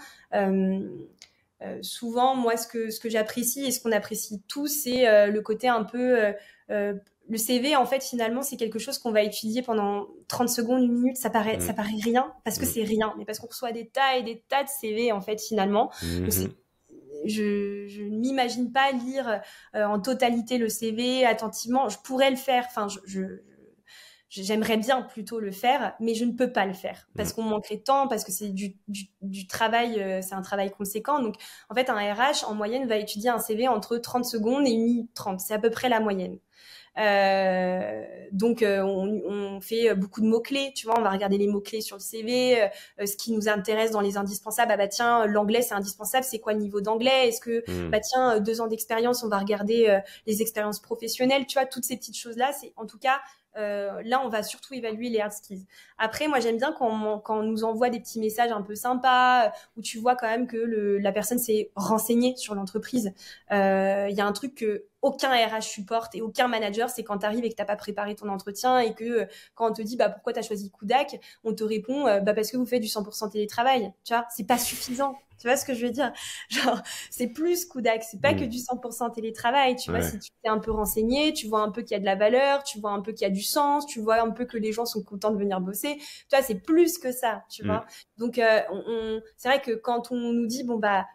souvent, moi, ce que ce que j'apprécie et ce qu'on apprécie tous, c'est le côté un peu le CV, en fait, finalement, c'est quelque chose qu'on va étudier pendant 30 secondes, une minute. Ça paraît, mm. ça paraît rien parce que mm. c'est rien, mais parce qu'on reçoit des tas et des tas de CV, en fait, finalement. Mm-hmm je, je ne m'imagine pas lire euh, en totalité le CV attentivement. Je pourrais le faire. Enfin, je, j'aimerais bien plutôt le faire, mais je ne peux pas le faire parce qu'on manquerait de temps, parce que c'est du, du, du, travail, euh, c'est un travail conséquent. Donc, en fait, un RH en moyenne va étudier un CV entre 30 secondes et 1 minute 30. C'est à peu près la moyenne. Euh, donc, euh, on, on, fait beaucoup de mots-clés, tu vois, on va regarder les mots-clés sur le CV, euh, ce qui nous intéresse dans les indispensables. Ah bah tiens, l'anglais c'est indispensable, c'est quoi le niveau d'anglais? Est-ce que, hmm. bah tiens, deux ans d'expérience, on va regarder les expériences professionnelles, tu vois, toutes ces petites choses-là, c'est en tout cas là, on va surtout évaluer les hard skills. Après, moi, j'aime bien quand on, nous envoie des petits messages un peu sympas, où tu vois quand même que la personne s'est renseignée sur l'entreprise. Il y a un truc que aucun RH supporte et aucun manager, c'est quand tu arrives et que tu n'as pas préparé ton entretien et que euh, quand on te dit bah, pourquoi tu as choisi Kudak, on te répond euh, bah, parce que vous faites du 100% télétravail. Tu vois, c'est pas suffisant. Tu vois ce que je veux dire? Genre, c'est plus Kudak, c'est pas que mm. du 100% télétravail. Tu vois, si tu t'es un peu renseigné, tu vois un peu qu'il y a de la valeur, tu vois un peu qu'il y a du sens, tu vois un peu que les gens sont contents de venir bosser. Tu vois, c'est plus que ça, tu mm. vois? Donc, euh, on, c'est vrai que quand on nous dit bon bah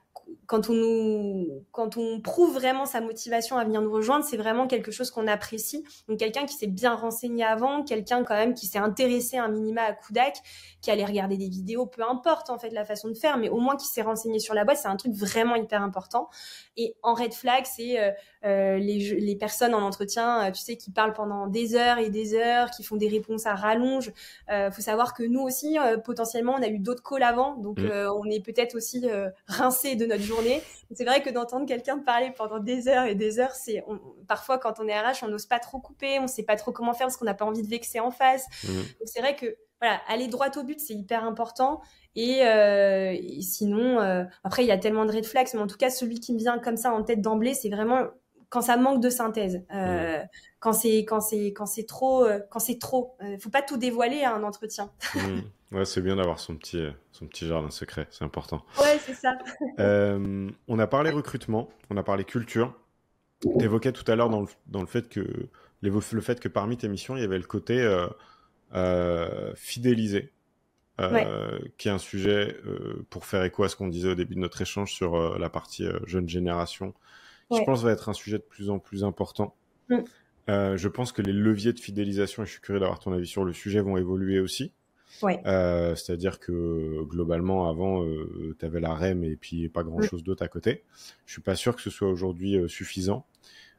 quand on nous, quand on prouve vraiment sa motivation à venir nous rejoindre, c'est vraiment quelque chose qu'on apprécie. Donc quelqu'un qui s'est bien renseigné avant, quelqu'un quand même qui s'est intéressé un minima à Kudak, qui allait regarder des vidéos, peu importe en fait la façon de faire, mais au moins qui s'est renseigné sur la boîte, c'est un truc vraiment hyper important. Et en red flag, c'est euh, euh, les, les, personnes en entretien, euh, tu sais, qui parlent pendant des heures et des heures, qui font des réponses à rallonge. Euh, faut savoir que nous aussi, potentiellement, on a eu d'autres calls avant, donc mmh. on est peut-être aussi rincé de notre journée. C'est vrai que d'entendre quelqu'un parler pendant des heures et des heures, c'est parfois quand on est RH, on n'ose pas trop couper, on sait pas trop comment faire parce qu'on n'a pas envie de vexer en face. Mmh. Donc c'est vrai que voilà, aller droit au but, c'est hyper important. Et, sinon, après, il y a tellement de red flags, mais en tout cas, celui qui me vient comme ça en tête d'emblée, c'est vraiment quand ça manque de synthèse, euh, mmh. quand c'est quand c'est quand c'est trop euh, quand c'est trop, euh, faut pas tout dévoiler à un entretien. Mmh. Ouais, c'est bien d'avoir son petit son petit jardin secret, c'est important. Ouais, c'est ça. *laughs* on a parlé recrutement, on a parlé culture. Tu évoquais tout à l'heure dans le, dans le fait que le fait que parmi tes missions, il y avait le côté fidéliser. qui est un sujet pour faire écho à ce qu'on disait au début de notre échange sur la partie jeune génération je pense va être un sujet de plus en plus important. Mm. Euh, je pense que les leviers de fidélisation, et je suis curieux d'avoir ton avis sur le sujet, vont évoluer aussi. Euh, c'est-à-dire que globalement, avant, euh, tu avais la REM et puis pas grand-chose mm. d'autre à côté. Je suis pas sûr que ce soit aujourd'hui suffisant.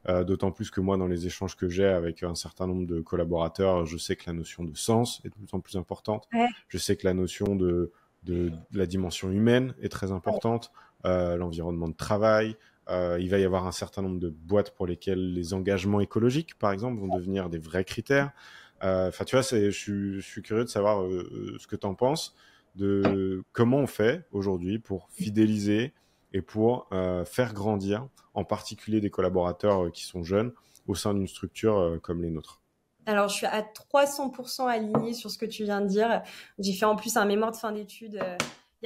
D'autant plus que moi, dans les échanges que j'ai avec un certain nombre de collaborateurs, je sais que la notion de sens est de plus en plus importante. Je sais que la notion de, de, la dimension humaine est très importante. L'environnement de travail, euh, il va y avoir un certain nombre de boîtes pour lesquelles les engagements écologiques, par exemple, vont devenir des vrais critères. Euh, enfin, tu vois, je suis, curieux de savoir euh, ce que tu en penses de comment on fait aujourd'hui pour fidéliser et pour faire grandir, en particulier des collaborateurs qui sont jeunes, au sein d'une structure comme les nôtres. Alors, je suis à 300% alignée sur ce que tu viens de dire. J'ai fait en plus un mémoire de fin d'études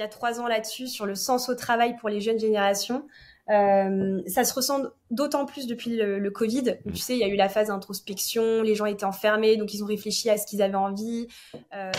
il y a trois ans là-dessus sur le sens au travail pour les jeunes générations. Euh, ça se ressent d'autant plus depuis le, Covid. Mm. Tu sais, il y a eu la phase d'introspection, les gens étaient enfermés, donc ils ont réfléchi à ce qu'ils avaient envie. Euh,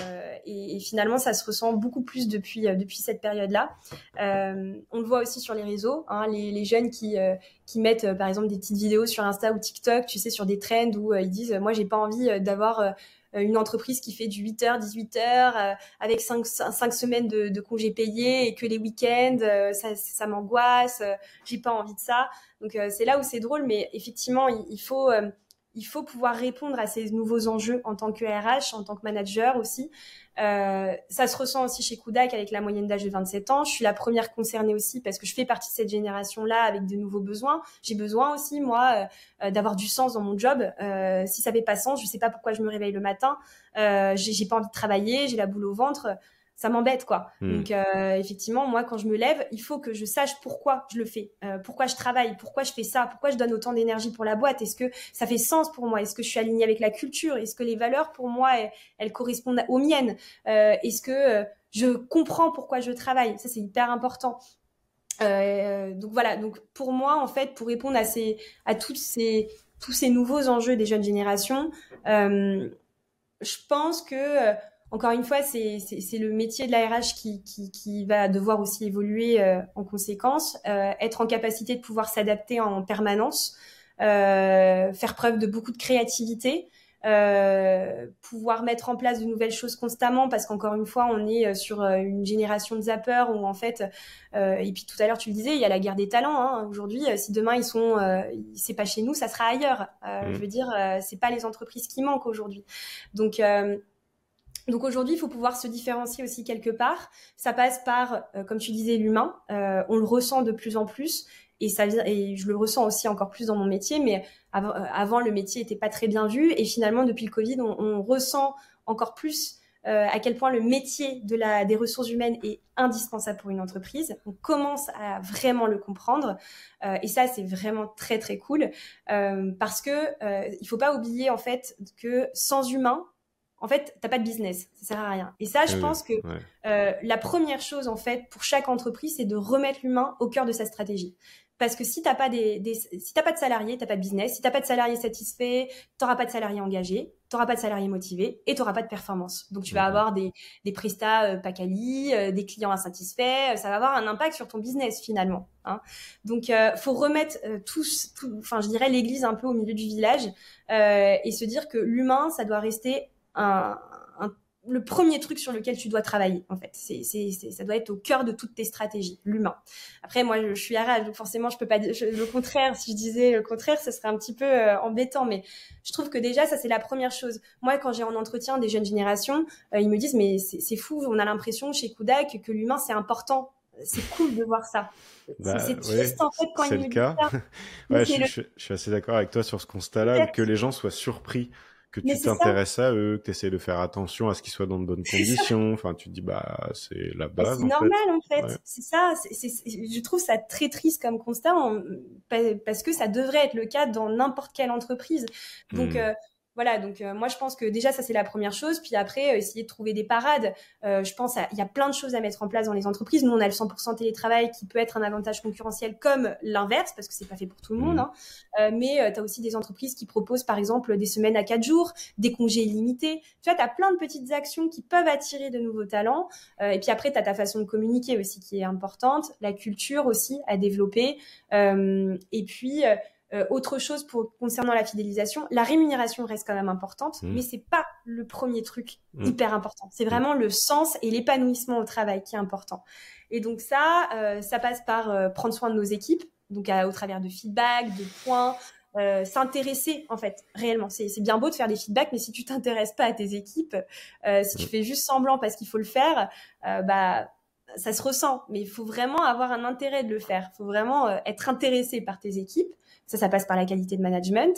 et, finalement, ça se ressent beaucoup plus depuis, euh, depuis cette période-là. on le voit aussi sur les réseaux, hein, les, jeunes qui, qui mettent par exemple des petites vidéos sur Insta ou TikTok, tu sais, sur des trends où ils disent, moi, j'ai pas envie d'avoir euh, une entreprise qui fait du 8h, 18h, euh, avec 5, semaines de, de congés payés et que les week-ends, euh, ça, ça m'angoisse, j'ai pas envie de ça. Donc c'est là où c'est drôle, mais effectivement, il faut il faut pouvoir répondre à ces nouveaux enjeux en tant que RH, en tant que manager aussi. Euh, ça se ressent aussi chez Kudak avec la moyenne d'âge de 27 ans. Je suis la première concernée aussi parce que je fais partie de cette génération-là avec de nouveaux besoins. J'ai besoin aussi, moi, euh, d'avoir du sens dans mon job. Euh, si ça fait pas sens, je sais pas pourquoi je me réveille le matin. Euh, j'ai pas envie de travailler, j'ai la boule au ventre ça m'embête quoi. Hmm. Donc euh, effectivement, moi quand je me lève, il faut que je sache pourquoi je le fais, euh, pourquoi je travaille, pourquoi je fais ça, pourquoi je donne autant d'énergie pour la boîte. Est-ce que ça fait sens pour moi? Est-ce que je suis alignée avec la culture? Est-ce que les valeurs pour moi elles, correspondent aux miennes? Euh, Est-ce que je comprends pourquoi je travaille? Ça c'est hyper important. donc voilà. Donc pour moi en fait, pour répondre à ces à toutes ces tous ces nouveaux enjeux des jeunes générations, je pense que encore une fois, c'est le métier de la RH qui, qui, qui, va devoir aussi évoluer euh, en conséquence, euh, être en capacité de pouvoir s'adapter en permanence, euh, faire preuve de beaucoup de créativité, euh, pouvoir mettre en place de nouvelles choses constamment, parce qu'encore une fois, on est sur une génération de zappers où en fait, et puis tout à l'heure tu le disais, il y a la guerre des talents. Hein. Aujourd'hui, si demain ils sont, c'est pas chez nous, ça sera ailleurs. Mmh. Je veux dire, c'est pas les entreprises qui manquent aujourd'hui. Donc donc aujourd'hui, il faut pouvoir se différencier aussi quelque part. Ça passe par, euh, comme tu disais, l'humain. Euh, on le ressent de plus en plus. et ça et je le ressens aussi encore plus dans mon métier. Mais avant, le métier était pas très bien vu, et finalement depuis le Covid, on ressent encore plus euh, à quel point le métier de la, des ressources humaines est indispensable pour une entreprise. On commence à vraiment le comprendre euh, et ça c'est vraiment très très cool euh, parce que euh, il faut pas oublier en fait que sans humain en fait, t'as pas de business, ça sert à rien. Et ça, je pense que euh, la première chose, en fait, pour chaque entreprise, c'est de remettre l'humain au cœur de sa stratégie. Parce que si t'as pas des, des si t'as pas de salariés, t'as pas de business. Si t'as pas de salariés satisfaits, t'auras pas de salariés engagés, t'auras pas de salariés motivés et t'auras pas de performance. Donc tu vas avoir des des prestats euh, pas quali, euh, des clients insatisfaits. Ça va avoir un impact sur ton business finalement. Hein. Donc euh, faut remettre euh, tous, enfin je dirais l'église un peu au milieu du village et se dire que l'humain, ça doit rester un, le premier truc sur lequel tu dois travailler, en fait. C'est, c'est, ça doit être au cœur de toutes tes stratégies, l'humain. Après, moi, je, suis arabe, donc forcément, je peux pas dire le contraire. Si je disais le contraire, ce serait un petit peu euh, embêtant. Mais je trouve que déjà, ça, c'est la première chose. Moi, quand j'ai en entretien des jeunes générations, euh, ils me disent, mais c'est, fou, on a l'impression chez Kudak que l'humain, c'est important. C'est cool de voir ça. Bah, c'est triste, en fait, quand ils me disent ça. ouais, je, je, je, suis assez d'accord avec toi sur ce constat-là, que les gens soient surpris que tu t'intéresses à eux, que tu essaies de faire attention à ce qu'ils soient dans de bonnes conditions. Enfin, tu te dis, bah, c'est la base. C'est normal, en fait. C'est ça. je trouve ça très triste comme constat parce que ça devrait être le cas dans n'importe quelle entreprise. Donc, hmm. euh, voilà, donc euh, moi je pense que déjà ça c'est la première chose. Puis après, euh, essayer de trouver des parades. Euh, je pense qu'il y a plein de choses à mettre en place dans les entreprises. Nous on a le 100% télétravail qui peut être un avantage concurrentiel comme l'inverse parce que c'est pas fait pour tout le monde. Mmh. Hein. mais tu as aussi des entreprises qui proposent par exemple des semaines à 4 jours, des congés illimités. Tu vois, tu as plein de petites actions qui peuvent attirer de nouveaux talents. et puis après, tu as ta façon de communiquer aussi qui est importante, la culture aussi à développer. et puis euh, autre chose pour concernant la fidélisation, la rémunération reste quand même importante, mmh. mais c'est pas le premier truc mmh. hyper important. C'est vraiment le sens et l'épanouissement au travail qui est important. Et donc ça, euh, ça passe par euh, prendre soin de nos équipes, donc au travers de feedback, de points. s'intéresser en fait réellement c'est bien beau de faire des feedbacks mais si tu t'intéresses pas à tes équipes si tu mmh. fais juste semblant parce qu'il faut le faire bah ça se ressent mais il faut vraiment avoir un intérêt de le faire il faut vraiment être intéressé par tes équipes ça, ça passe par la qualité de management.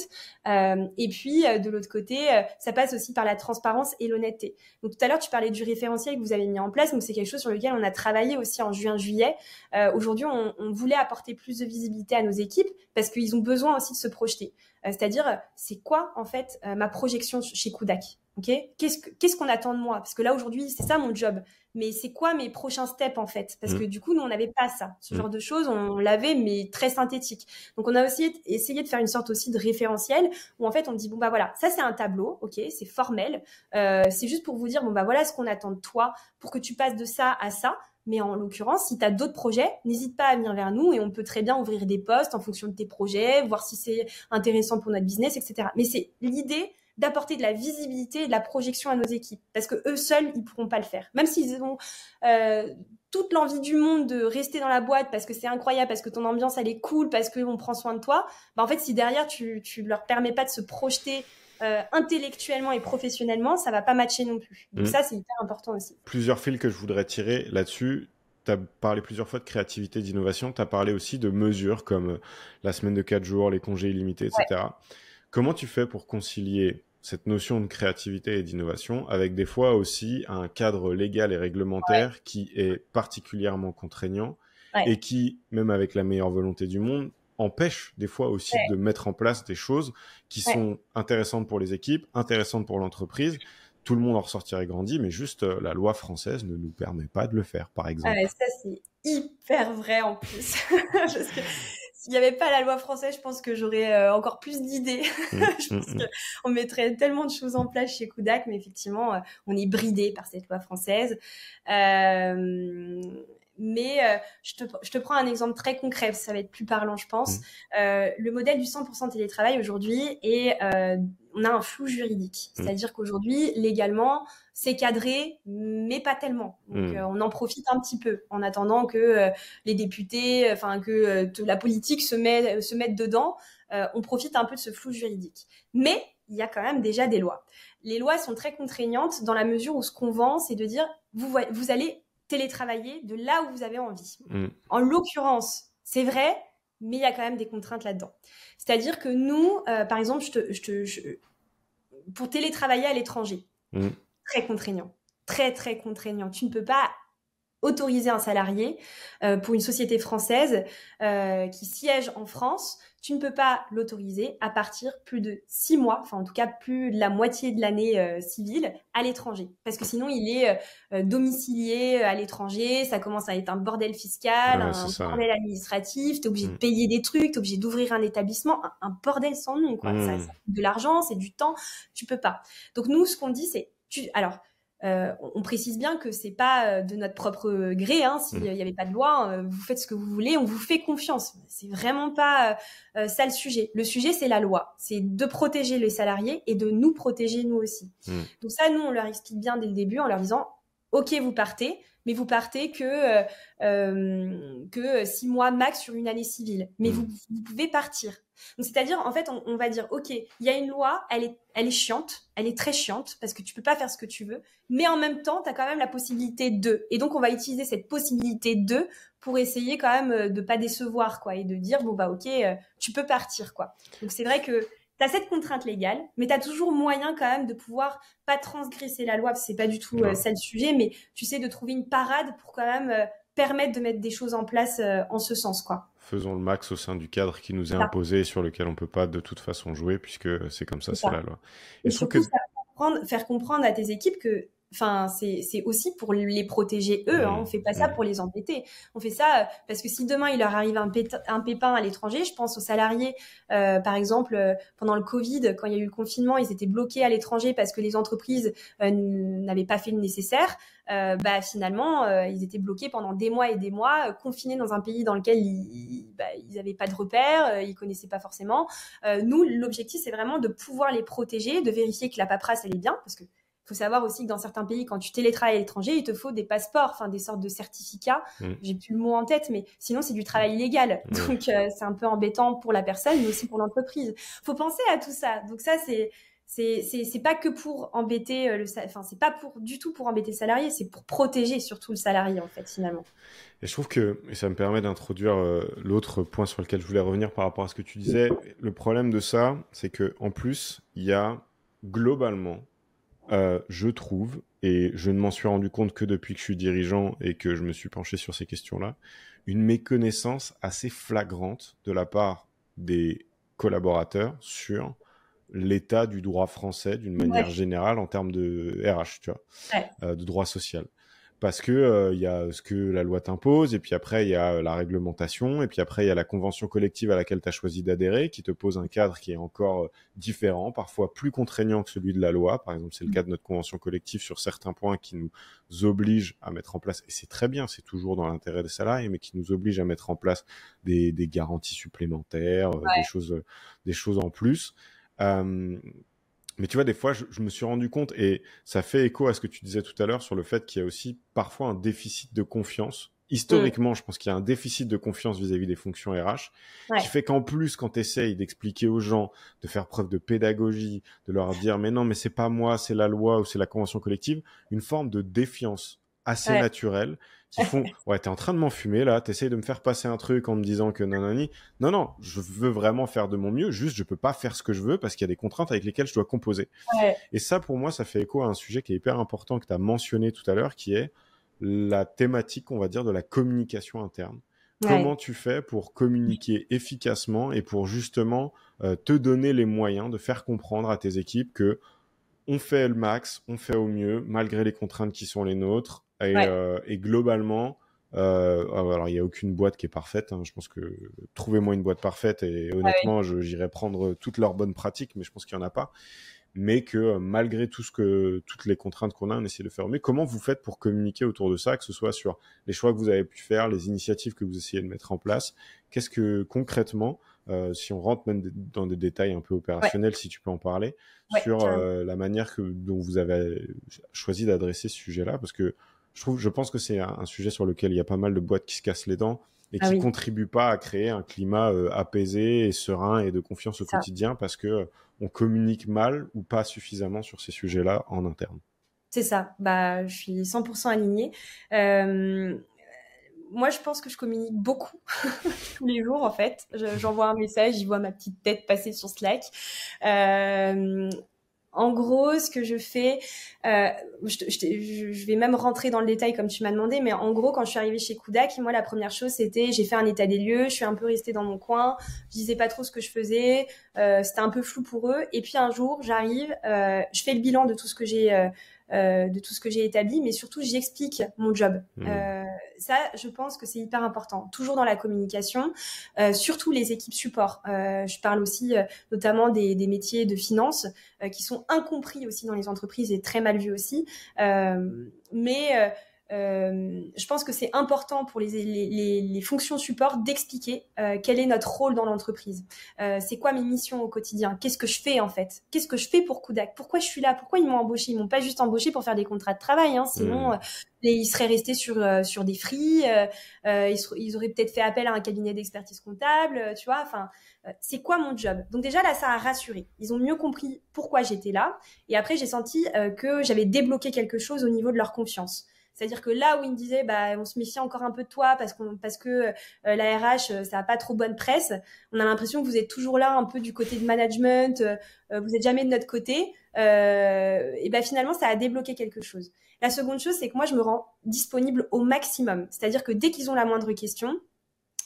Euh, et puis, euh, de l'autre côté, euh, ça passe aussi par la transparence et l'honnêteté. Donc, tout à l'heure, tu parlais du référentiel que vous avez mis en place. Donc, c'est quelque chose sur lequel on a travaillé aussi en juin-juillet. Aujourd'hui, on, voulait apporter plus de visibilité à nos équipes parce qu'ils ont besoin aussi de se projeter. C'est-à-dire, c'est quoi, en fait, ma projection chez Kudak? Ok? Qu'est-ce qu'on attend de moi? Parce que là, aujourd'hui, c'est ça mon job mais c'est quoi mes prochains steps en fait? Parce mmh. que du coup, nous, on n'avait pas ça. Ce mmh. genre de choses, on l'avait, mais très synthétique. Donc, on a aussi essayé de faire une sorte aussi de référentiel où en fait, on dit bon bah voilà, ça c'est un tableau, ok, c'est formel. Euh, c'est juste pour vous dire bon bah voilà ce qu'on attend de toi pour que tu passes de ça à ça. Mais en l'occurrence, si tu as d'autres projets, n'hésite pas à venir vers nous et on peut très bien ouvrir des postes en fonction de tes projets, voir si c'est intéressant pour notre business, etc. Mais c'est l'idée d'apporter de la visibilité et de la projection à nos équipes parce que eux seuls ils pourront pas le faire même s'ils ont euh, toute l'envie du monde de rester dans la boîte parce que c'est incroyable parce que ton ambiance elle est cool parce qu'on prend soin de toi bah en fait si derrière tu tu leur permets pas de se projeter euh, intellectuellement et professionnellement ça va pas matcher non plus donc mmh. ça c'est hyper important aussi plusieurs fils que je voudrais tirer là-dessus tu as parlé plusieurs fois de créativité, d'innovation. Tu as parlé aussi de mesures comme euh, la semaine de 4 jours, les congés illimités, etc. Comment tu fais pour concilier cette notion de créativité et d'innovation avec des fois aussi un cadre légal et réglementaire qui est particulièrement contraignant et qui, même avec la meilleure volonté du monde, empêche des fois aussi de mettre en place des choses qui sont intéressantes pour les équipes, intéressantes pour l'entreprise. Tout le monde en ressortirait grandi, mais juste euh, la loi française ne nous permet pas de le faire, par exemple. ça, c'est hyper vrai en plus. *laughs* Parce que s'il n'y avait pas la loi française, je pense que j'aurais euh, encore plus d'idées. *laughs* Mm, je mm, pense mm. qu'on mettrait tellement de choses en place chez Kudak, mais effectivement, euh, on est bridé par cette loi française. Euh, mais je, te, je, te, prends un exemple très concret, ça va être plus parlant, je pense. le modèle du 100% télétravail aujourd'hui est on a un flou juridique. Mm. C'est-à-dire qu'aujourd'hui, légalement, c'est cadré, mais pas tellement. Donc, mm. euh, on en profite un petit peu en attendant que euh, les députés, enfin que euh, la politique se, met, se mette dedans. on profite un peu de ce flou juridique. Mais il y a quand même déjà des lois. Les lois sont très contraignantes dans la mesure où ce qu'on vend, c'est de dire vous, vous allez télétravailler de là où vous avez envie. Mm. En l'occurrence, c'est vrai, mais il y a quand même des contraintes là-dedans. C'est-à-dire que nous, euh, par exemple, je te, je te, pour télétravailler à l'étranger, mmh. très contraignant, très très contraignant. Tu ne peux pas autoriser un salarié euh, pour une société française euh, qui siège en France, tu ne peux pas l'autoriser à partir plus de six mois, enfin en tout cas plus de la moitié de l'année euh, civile à l'étranger, parce que sinon il est domicilié à l'étranger, ça commence à être un bordel fiscal, un bordel administratif, tu es obligé de mm. payer des trucs, tu es obligé d'ouvrir un établissement, un, bordel sans nom quoi. Ça, mm. de l'argent, c'est du temps, tu peux pas. Donc nous ce qu'on dit c'est tu alors euh, on précise bien que c'est pas euh, de notre propre gré. Hein, S'il n'y mm. avait pas de loi, euh, vous faites ce que vous voulez, on vous fait confiance. C'est vraiment pas ça le sujet. Le sujet, c'est la loi. C'est de protéger les salariés et de nous protéger nous aussi. Mm. Donc ça, nous, on leur explique bien dès le début en leur disant, OK, vous partez, mais vous partez que euh, euh, que six mois max sur une année civile. Mais mmh. vous, pouvez partir. Donc c'est-à-dire en fait on, va dire ok il y a une loi elle est elle est chiante elle est très chiante parce que tu peux pas faire ce que tu veux mais en même temps tu as quand même la possibilité de et donc on va utiliser cette possibilité de pour essayer quand même euh, de pas décevoir quoi et de dire bon bah ok tu peux partir quoi. Donc c'est vrai que tu as cette contrainte légale, mais tu as toujours moyen quand même de pouvoir pas transgresser la loi, c'est pas du tout euh, ça le sujet, mais tu sais de trouver une parade pour quand même euh, permettre de mettre des choses en place euh, en ce sens, quoi. Faisons le max au sein du cadre qui nous est imposé, sur lequel on peut pas de toute façon jouer, puisque c'est comme ça, c'est la loi. Et, surtout, que... faire comprendre à tes équipes que Enfin, c'est aussi pour les protéger eux. Hein. On fait pas ça pour les embêter. On fait ça euh, parce que si demain il leur arrive un, un pépin à l'étranger, je pense aux salariés, euh, par exemple euh, pendant le Covid, quand il y a eu le confinement, ils étaient bloqués à l'étranger parce que les entreprises n'avaient pas fait le nécessaire. bah finalement, ils étaient bloqués pendant des mois et des mois, confinés dans un pays dans lequel ils n'avaient bah, pas de repères, ils connaissaient pas forcément. nous, l'objectif c'est vraiment de pouvoir les protéger, de vérifier que la paperasse elle est bien, parce que il faut savoir aussi que dans certains pays, quand tu télétravailles à l'étranger, il te faut des passeports, enfin des sortes de certificats. Mm. J'ai plus le mot en tête, mais sinon c'est du travail illégal. Mm. *laughs* Donc euh, c'est un peu embêtant pour la personne, mais aussi pour l'entreprise. Faut penser à tout ça. Donc ça c'est c'est pas que pour embêter euh, le enfin c'est pas pour du tout pour embêter le salarié, c'est pour protéger surtout le salarié en fait finalement. Et je trouve que et ça me permet d'introduire euh, l'autre point sur lequel je voulais revenir par rapport à ce que tu disais. Le problème de ça, c'est que en plus il y a globalement euh, je trouve, et je ne m'en suis rendu compte que depuis que je suis dirigeant et que je me suis penché sur ces questions-là, une méconnaissance assez flagrante de la part des collaborateurs sur l'état du droit français d'une manière générale en termes de RH, tu vois, euh, de droit social parce que il euh, y a ce que la loi t'impose et puis après il y a la réglementation et puis après il y a la convention collective à laquelle tu as choisi d'adhérer qui te pose un cadre qui est encore euh, différent, parfois plus contraignant que celui de la loi. Par exemple, c'est le mmh. cas de notre convention collective sur certains points qui nous oblige à mettre en place et c'est très bien, c'est toujours dans l'intérêt des salariés mais qui nous oblige à mettre en place des, des garanties supplémentaires, euh, des choses des choses en plus. Euh, mais tu vois, des fois, je, me suis rendu compte, et ça fait écho à ce que tu disais tout à l'heure sur le fait qu'il y a aussi parfois un déficit de confiance. Historiquement, je pense qu'il y a un déficit de confiance vis-à-vis des fonctions RH, qui fait qu'en plus, quand tu essayes d'expliquer aux gens, de faire preuve de pédagogie, de leur dire, mais non, mais c'est pas moi, c'est la loi ou c'est la convention collective, une forme de défiance assez naturelle qui font *laughs* ouais t'es en train de m'enfumer là t'essayes de me faire passer un truc en me disant que non non non non je veux vraiment faire de mon mieux juste je peux pas faire ce que je veux parce qu'il y a des contraintes avec lesquelles je dois composer. Et ça pour moi ça fait écho à un sujet qui est hyper important que tu as mentionné tout à l'heure qui est la thématique on va dire de la communication interne. Comment tu fais pour communiquer efficacement et pour justement euh, te donner les moyens de faire comprendre à tes équipes que on fait le max, on fait au mieux, malgré les contraintes qui sont les nôtres. Et, euh, globalement, euh, alors il n'y a aucune boîte qui est parfaite. Hein. Je pense que trouvez-moi une boîte parfaite et honnêtement, j'irai prendre toutes leurs bonnes pratiques, mais je pense qu'il n'y en a pas. Mais que euh, malgré tout ce que toutes les contraintes qu'on a, on essaie de faire. Mais comment vous faites pour communiquer autour de ça, que ce soit sur les choix que vous avez pu faire, les initiatives que vous essayez de mettre en place? Qu'est-ce que concrètement euh, si on rentre même dans des détails un peu opérationnels, si tu peux en parler, sur euh, la manière que, dont vous avez choisi d'adresser ce sujet-là, parce que je trouve, je pense que c'est un, sujet sur lequel il y a pas mal de boîtes qui se cassent les dents et ah qui ne contribuent pas à créer un climat euh, apaisé et serein et de confiance au quotidien parce que on communique mal ou pas suffisamment sur ces sujets-là en interne. C'est ça. Bah, je suis 100% alignée. Euh, moi, je pense que je communique beaucoup *laughs* tous les jours, en fait. J'envoie un message, j'y vois ma petite tête passer sur Slack. Euh, en gros, ce que je fais, euh, je, vais même rentrer dans le détail comme tu m'as demandé, mais en gros, quand je suis arrivée chez Kudak, moi, la première chose, c'était, j'ai fait un état des lieux, je suis un peu restée dans mon coin, je disais pas trop ce que je faisais, euh, c'était un peu flou pour eux. Et puis un jour, j'arrive, euh, je fais le bilan de tout ce que j'ai euh, euh, de tout ce que j'ai établi, mais surtout j'explique mon job. Mmh. Euh, ça, je pense que c'est hyper important. Toujours dans la communication, euh, surtout les équipes support. je parle aussi notamment des, des, métiers de finance qui sont incompris aussi dans les entreprises et très mal vus aussi. mais euh, je pense que c'est important pour les, les, les, fonctions support d'expliquer euh, quel est notre rôle dans l'entreprise. Euh, c'est quoi mes missions au quotidien? Qu'est-ce que je fais en fait? Qu'est-ce que je fais pour Kudak Pourquoi je suis là? Pourquoi ils m'ont embauché? Ils m'ont pas juste embauché pour faire des contrats de travail, hein, sinon mmh. ils seraient restés sur sur des free. Ils, ils, auraient peut-être fait appel à un cabinet d'expertise comptable, tu vois. Enfin, c'est quoi mon job? Donc déjà là, ça a rassuré. Ils ont mieux compris pourquoi j'étais là. Et après, j'ai senti que j'avais débloqué quelque chose au niveau de leur confiance. C'est-à-dire que là où il me disait, bah, on se méfie encore un peu de toi parce, parce que euh, la RH, euh, ça n'a pas trop bonne presse, on a l'impression que vous êtes toujours là un peu du côté de management, euh, vous n'êtes jamais de notre côté. et ben finalement, ça a débloqué quelque chose. La seconde chose, c'est que moi, je me rends disponible au maximum. C'est-à-dire que dès qu'ils ont la moindre question,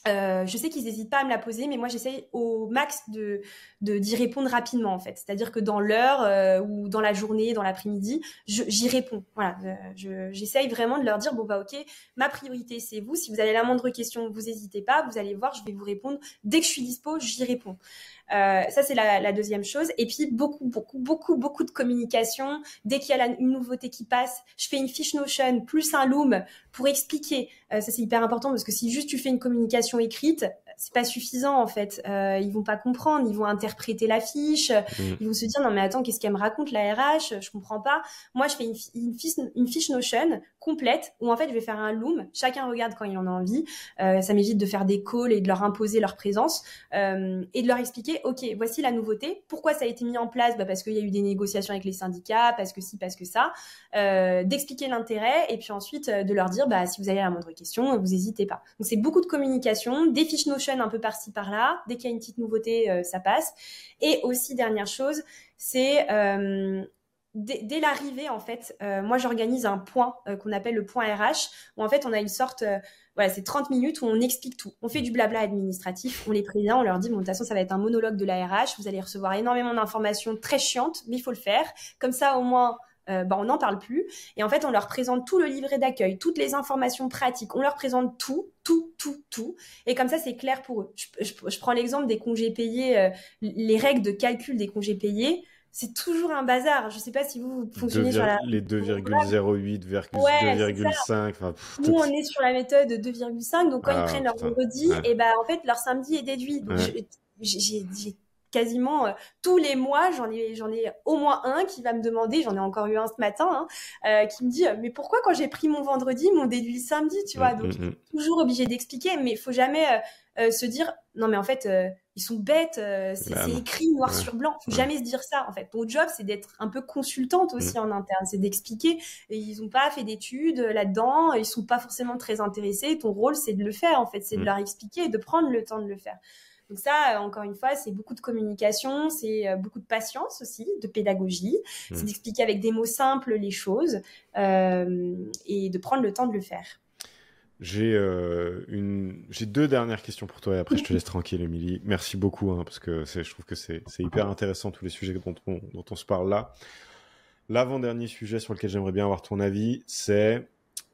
euh, je sais qu'ils n'hésitent pas à me la poser, mais moi j'essaye au max de d'y répondre rapidement en fait. C'est-à-dire que dans l'heure euh, ou dans la journée, dans l'après-midi, j'y réponds. Voilà, euh, j'essaye vraiment de leur dire bon bah ok, ma priorité c'est vous. Si vous avez la moindre question, vous n'hésitez pas, vous allez voir, je vais vous répondre dès que je suis dispo, j'y réponds. Euh, ça, c'est la, la, deuxième chose. Et puis, beaucoup, beaucoup, beaucoup, beaucoup de communication. Dès qu'il y a une nouveauté qui passe, je fais une fiche Notion plus un Loom pour expliquer. Euh, ça, c'est hyper important parce que si juste tu fais une communication écrite, c'est pas suffisant en fait. Euh, ils vont pas comprendre, ils vont interpréter la fiche, mm. ils vont se dire non mais attends qu'est-ce qu'elle me raconte la RH, je comprends pas. Moi je fais une, une, fiche, une fiche Notion complète où en fait je vais faire un loom, chacun regarde quand il en a envie. Euh, ça m'évite de faire des calls et de leur imposer leur présence euh, et de leur expliquer ok voici la nouveauté, pourquoi ça a été mis en place, bah, parce qu'il y a eu des négociations avec les syndicats, parce que si, parce que ça, euh, d'expliquer l'intérêt et puis ensuite de leur dire bah si vous avez la moindre question, vous n'hésitez pas. Donc c'est beaucoup de communication, des fiches Notion un peu par-ci par-là. Dès qu'il y a une petite nouveauté, ça passe. Et aussi dernière chose, c'est euh, dès, l'arrivée en fait, euh, moi j'organise un point qu'on appelle le point RH, où en fait on a une sorte voilà, c'est 30 minutes où on explique tout. On fait du blabla administratif, on les prévient, on leur dit, bon, de toute façon, ça va être un monologue de la RH, vous allez recevoir énormément d'informations très chiantes, mais il faut le faire. Comme ça, au moins, euh, bah, on n'en parle plus. Et en fait, on leur présente tout le livret d'accueil, toutes les informations pratiques. On leur présente tout, tout, tout, tout. Et comme ça, c'est clair pour eux. Je, prends l'exemple des congés payés, euh, les règles de calcul des congés payés. C'est toujours un bazar. Je sais pas si vous, fonctionnez sur la... Les 2,08, 2,5. Nous, on est sur la méthode 2,5. Donc, quand ils ah, prennent leur vendredi, et ben, en fait, leur samedi est déduit. Donc, j'ai quasiment euh, tous les mois, j'en ai, j'en ai au moins un qui va me demander, j'en ai encore eu un ce matin, hein, euh, qui me dit, euh, mais pourquoi quand j'ai pris mon vendredi, mon déduit le samedi, tu vois? Mm, Donc, mm, mm. toujours obligé d'expliquer, mais il faut jamais se dire, non mais en fait, ils sont bêtes, c'est, bah écrit noir sur blanc. Faut jamais se dire ça, en fait. Ton job, c'est d'être un peu consultante aussi en interne, c'est d'expliquer. Ils n'ont pas fait d'études là-dedans, ils sont pas forcément très intéressés. Ton rôle, c'est de le faire, en fait, c'est de leur expliquer et de prendre le temps de le faire. Donc ça, euh, encore une fois, c'est beaucoup de communication, c'est euh, beaucoup de patience aussi, de pédagogie. C'est mmh. d'expliquer avec des mots simples les choses euh, et de prendre le temps de le faire. J'ai une... deux dernières questions pour toi et après je te laisse tranquille, Émilie. Merci beaucoup hein, parce que je trouve que c'est hyper intéressant tous les sujets dont on, dont on se parle là. L'avant-dernier sujet sur lequel j'aimerais bien avoir ton avis, c'est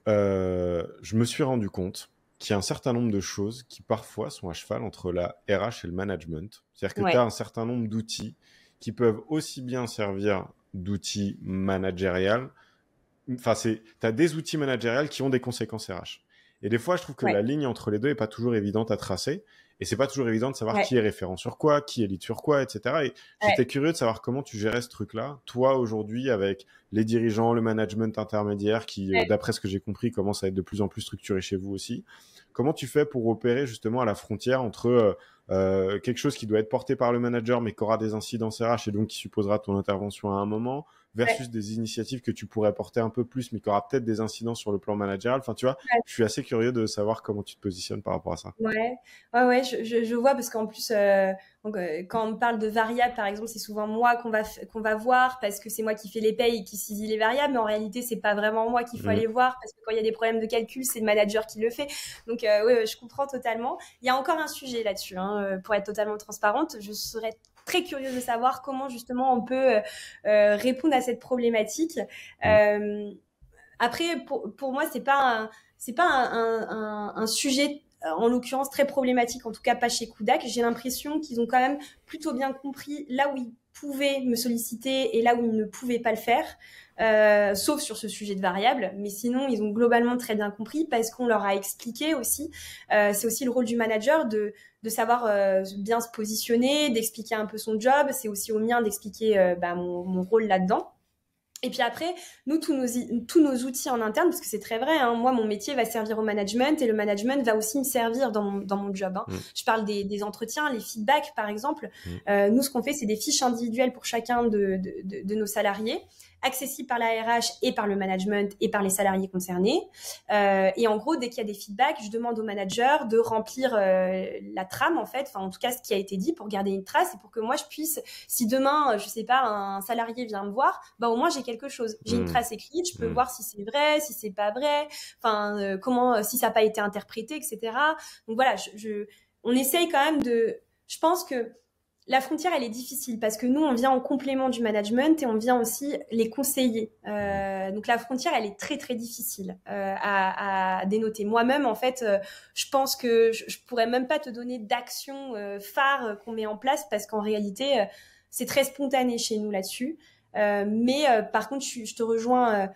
je me suis rendu compte qu'il y a un certain nombre de choses qui parfois sont à cheval entre la RH et le management. C'est-à-dire que tu as un certain nombre d'outils qui peuvent aussi bien servir d'outils managériels. Enfin, tu as des outils managériels qui ont des conséquences RH. Et des fois, je trouve que la ligne entre les deux est pas toujours évidente à tracer. Et c'est pas toujours évident de savoir qui est référent sur quoi, qui est lead sur quoi, etc. Et j'étais curieux de savoir comment tu gérais ce truc-là, toi aujourd'hui avec les dirigeants, le management intermédiaire qui, euh, d'après ce que j'ai compris, commence à être de plus en plus structuré chez vous aussi. Comment tu fais pour opérer justement à la frontière entre euh, euh, quelque chose qui doit être porté par le manager mais qui aura des incidences RH et donc qui supposera ton intervention à un moment versus des initiatives que tu pourrais porter un peu plus, mais qui aura peut-être des incidents sur le plan managérial. Enfin, tu vois, je suis assez curieux de savoir comment tu te positionnes par rapport à ça. Ouais, ouais, ouais, je, je, vois parce qu'en plus, euh, euh, quand on parle de variables, par exemple, c'est souvent moi qu'on va qu'on va voir parce que c'est moi qui fais les payes et qui saisit les variables, mais en réalité, c'est pas vraiment moi qu'il faut mmh. aller voir parce que quand il y a des problèmes de calcul, c'est le manager qui le fait. Donc, euh, ouais, je comprends totalement. Il y a encore un sujet là-dessus, hein, pour être totalement transparente. Je serais très curieuse de savoir comment justement on peut euh, euh, répondre à cette problématique. Mm. Euh, après, pour, pour moi, c'est pas c'est pas un, un, un, sujet en l'occurrence très problématique, en tout cas pas chez Kudak. J'ai l'impression qu'ils ont quand même plutôt bien compris là où ils pouvaient me solliciter et là où ils ne pouvaient pas le faire. Euh, sauf sur ce sujet de variables. Mais sinon, ils ont globalement très bien compris parce qu'on leur a expliqué aussi. C'est aussi le rôle du manager de, de savoir euh, bien se positionner, d'expliquer un peu son job. C'est aussi au mien d'expliquer bah, mon, mon, rôle là-dedans. Et puis après, nous, tous nos, tous nos outils en interne, parce que c'est très vrai, hein, moi, mon métier va servir au management et le management va aussi me servir dans mon, dans mon job. Hein. Mm. Je parle des, des, entretiens, les feedbacks, par exemple. Mm. Euh, nous, ce qu'on fait, c'est des fiches individuelles pour chacun de, de, de, de nos salariés accessible par la RH et par le management et par les salariés concernés. Euh, et en gros, dès qu'il y a des feedbacks, je demande au manager de remplir euh, la trame en fait, enfin en tout cas ce qui a été dit pour garder une trace et pour que moi je puisse, si demain, je sais pas, un salarié vient me voir, bah au moins j'ai quelque chose, j'ai une mmh. trace écrite, je peux mmh. voir si c'est vrai, si c'est pas vrai, enfin euh, comment, si ça n'a pas été interprété, etc. Donc voilà, je, je, on essaye quand même de, je pense que la frontière, elle est difficile parce que nous, on vient en complément du management et on vient aussi les conseiller. Euh, donc la frontière, elle est très très difficile euh, à, dénoter. Moi-même, en fait, euh, je pense que je, pourrais même pas te donner d'action phare qu'on met en place parce qu'en réalité, c'est très spontané chez nous là-dessus. mais par contre, je, je te rejoins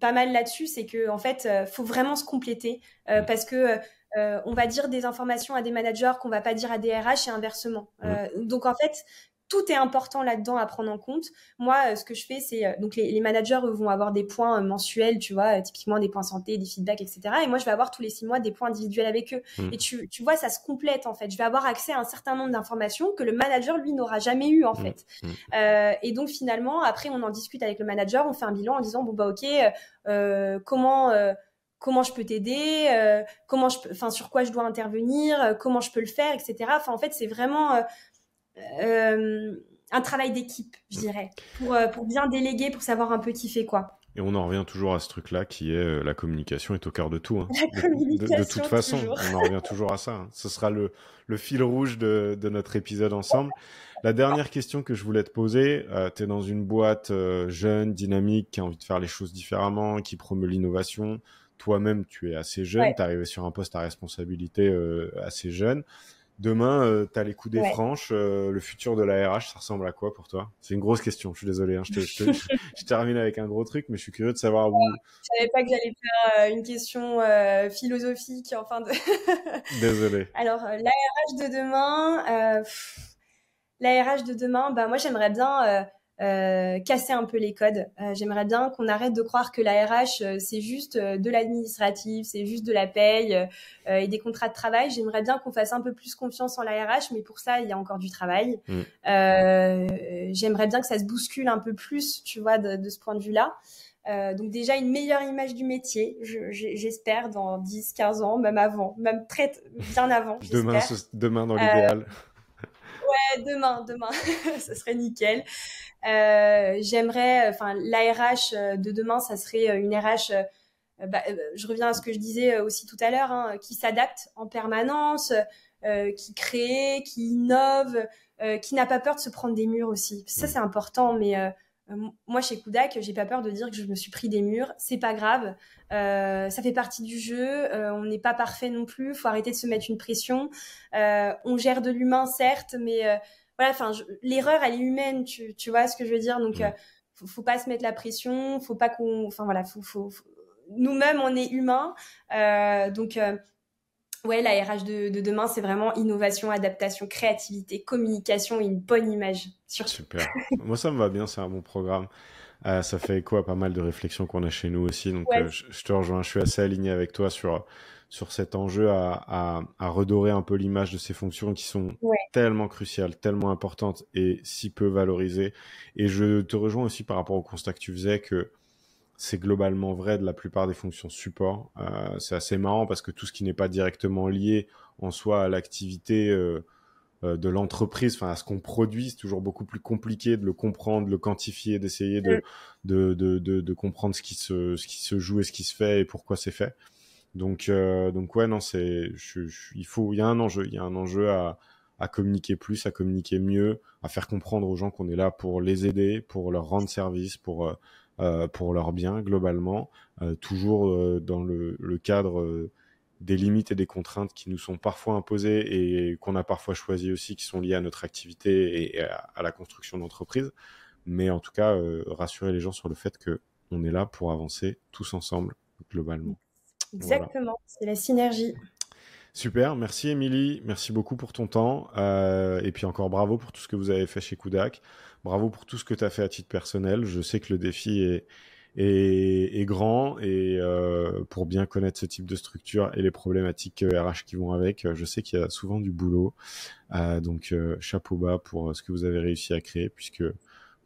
pas mal là-dessus, c'est que en fait, faut vraiment se compléter parce que euh, on va dire des informations à des managers qu'on va pas dire à des RH et inversement. Euh, donc en fait, tout est important là-dedans à prendre en compte. Moi, euh, ce que je fais, c'est donc les, managers vont avoir des points mensuels, tu vois, typiquement des points santé, des feedbacks, etc. Et moi, je vais avoir tous les six mois des points individuels avec eux. Et tu, vois, ça se complète en fait. Je vais avoir accès à un certain nombre d'informations que le manager lui n'aura jamais eu en fait. et donc finalement, après, on en discute avec le manager, on fait un bilan en disant bon bah ok, comment comment je peux t'aider, euh, comment je, enfin sur quoi je dois intervenir, euh, comment je peux le faire, etc. Enfin en fait c'est vraiment euh, un travail d'équipe, je dirais, pour pour bien déléguer, pour savoir un peu qui fait quoi. Et on en revient toujours à ce truc-là qui est la communication est au cœur de tout. Hein. La communication, de, toute façon, on en revient toujours à ça. Hein. Ce sera le, le fil rouge de, de, notre épisode ensemble. La dernière question que je voulais te poser, tu es dans une boîte jeune, dynamique, qui a envie de faire les choses différemment, qui promeut l'innovation toi-même, tu es assez jeune, tu es arrivé sur un poste à responsabilité euh, assez jeune. Demain, euh, tu as les coups des franches. Euh, le futur de la RH, ça ressemble à quoi pour toi? C'est une grosse question, je suis désolé. Hein, *laughs* je, je, termine avec un gros truc, mais je suis curieux de savoir où... Je savais pas que j'allais faire une question philosophique, enfin de... *laughs* désolé. Alors, la RH de demain... la RH de demain, bah, moi j'aimerais bien euh, casser un peu les codes. Euh, j'aimerais bien qu'on arrête de croire que la RH euh, c'est juste de l'administratif, c'est juste de la paye et des contrats de travail. J'aimerais bien qu'on fasse un peu plus confiance en la RH, mais pour ça il y a encore du travail. Mm. J'aimerais bien que ça se bouscule un peu plus, tu vois, de, de ce point de vue-là. donc déjà une meilleure image du métier, j'espère dans 10, 15 ans, même avant, même très bien avant. demain, demain dans l'idéal. Ouais, demain, demain, *laughs* ce serait nickel. Euh, j'aimerais, enfin, l'ARH euh, de demain, ça serait euh, une RH. Bah, je reviens à ce que je disais aussi tout à l'heure, hein, qui s'adapte en permanence, qui crée, qui innove, qui n'a pas peur de se prendre des murs aussi. Ça, c'est important, mais moi, chez Kudak, j'ai pas peur de dire que je me suis pris des murs. C'est pas grave. Euh, ça fait partie du jeu. on n'est pas parfait non plus. Faut arrêter de se mettre une pression. on gère de l'humain, certes, mais enfin, l'erreur, elle est humaine, tu, tu, vois ce que je veux dire? Donc, euh, faut, faut, pas se mettre la pression, faut pas qu'on, enfin voilà, faut, faut, nous-mêmes, on est humains, euh, donc. Euh, ouais, la RH de, de demain, c'est vraiment innovation, adaptation, créativité, communication et une bonne image. Super. Moi, ça me va bien, c'est un bon programme. Euh, ça fait quoi pas mal de réflexions qu'on a chez nous aussi. Donc, je, je, te rejoins. Je suis assez aligné avec toi sur sur cet enjeu à, à, à redorer un peu l'image de ces fonctions qui sont tellement cruciale, tellement importante et si peu valorisée. Et je te rejoins aussi par rapport au constat que tu faisais que c'est globalement vrai de la plupart des fonctions support. Euh, c'est assez marrant parce que tout ce qui n'est pas directement lié en soi à l'activité euh, euh, de l'entreprise, enfin à ce qu'on produit, c'est toujours beaucoup plus compliqué de le comprendre, de le quantifier, d'essayer de, de, de, de, comprendre ce qui, se, ce qui se joue et ce qui se fait et pourquoi c'est fait. Donc, donc ouais, non, c'est, il faut, il y a un enjeu, il y a un enjeu à, à communiquer plus, à communiquer mieux, à faire comprendre aux gens qu'on est là pour les aider, pour leur rendre service, pour euh, pour leur bien globalement, euh, toujours euh, dans le, cadre des limites et des contraintes qui nous sont parfois imposées et qu'on a parfois choisi aussi, qui sont liées à notre activité et à, la construction d'entreprise. Mais en tout cas, rassurer les gens sur le fait que on est là pour avancer tous ensemble globalement. Exactement, c'est la synergie. Super, merci Émilie, merci beaucoup pour ton temps et puis encore bravo pour tout ce que vous avez fait chez Kudak. Bravo pour tout ce que tu as fait à titre personnel. Je sais que le défi est, est, grand et euh, pour bien connaître ce type de structure et les problématiques RH qui vont avec, je sais qu'il y a souvent du boulot. Euh, donc euh, chapeau bas pour ce que vous avez réussi à créer puisque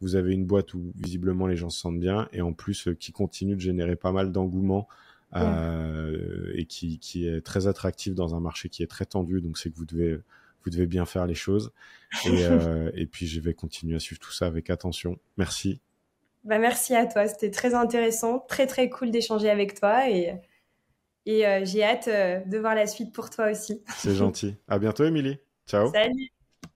vous avez une boîte où visiblement les gens se sentent bien et en plus qui continue de générer pas mal d'engouement et qui, qui est très attractif dans un marché qui est très tendu. Donc c'est que vous devez vous devez bien faire les choses. *laughs* Euh, et, puis, je vais continuer à suivre tout ça avec attention. Merci. Bah, merci à toi. C'était très intéressant, très, très cool d'échanger avec toi. Et, et euh, j'ai hâte euh, de voir la suite pour toi aussi. C'est gentil. À bientôt, Émilie. Ciao. Salut.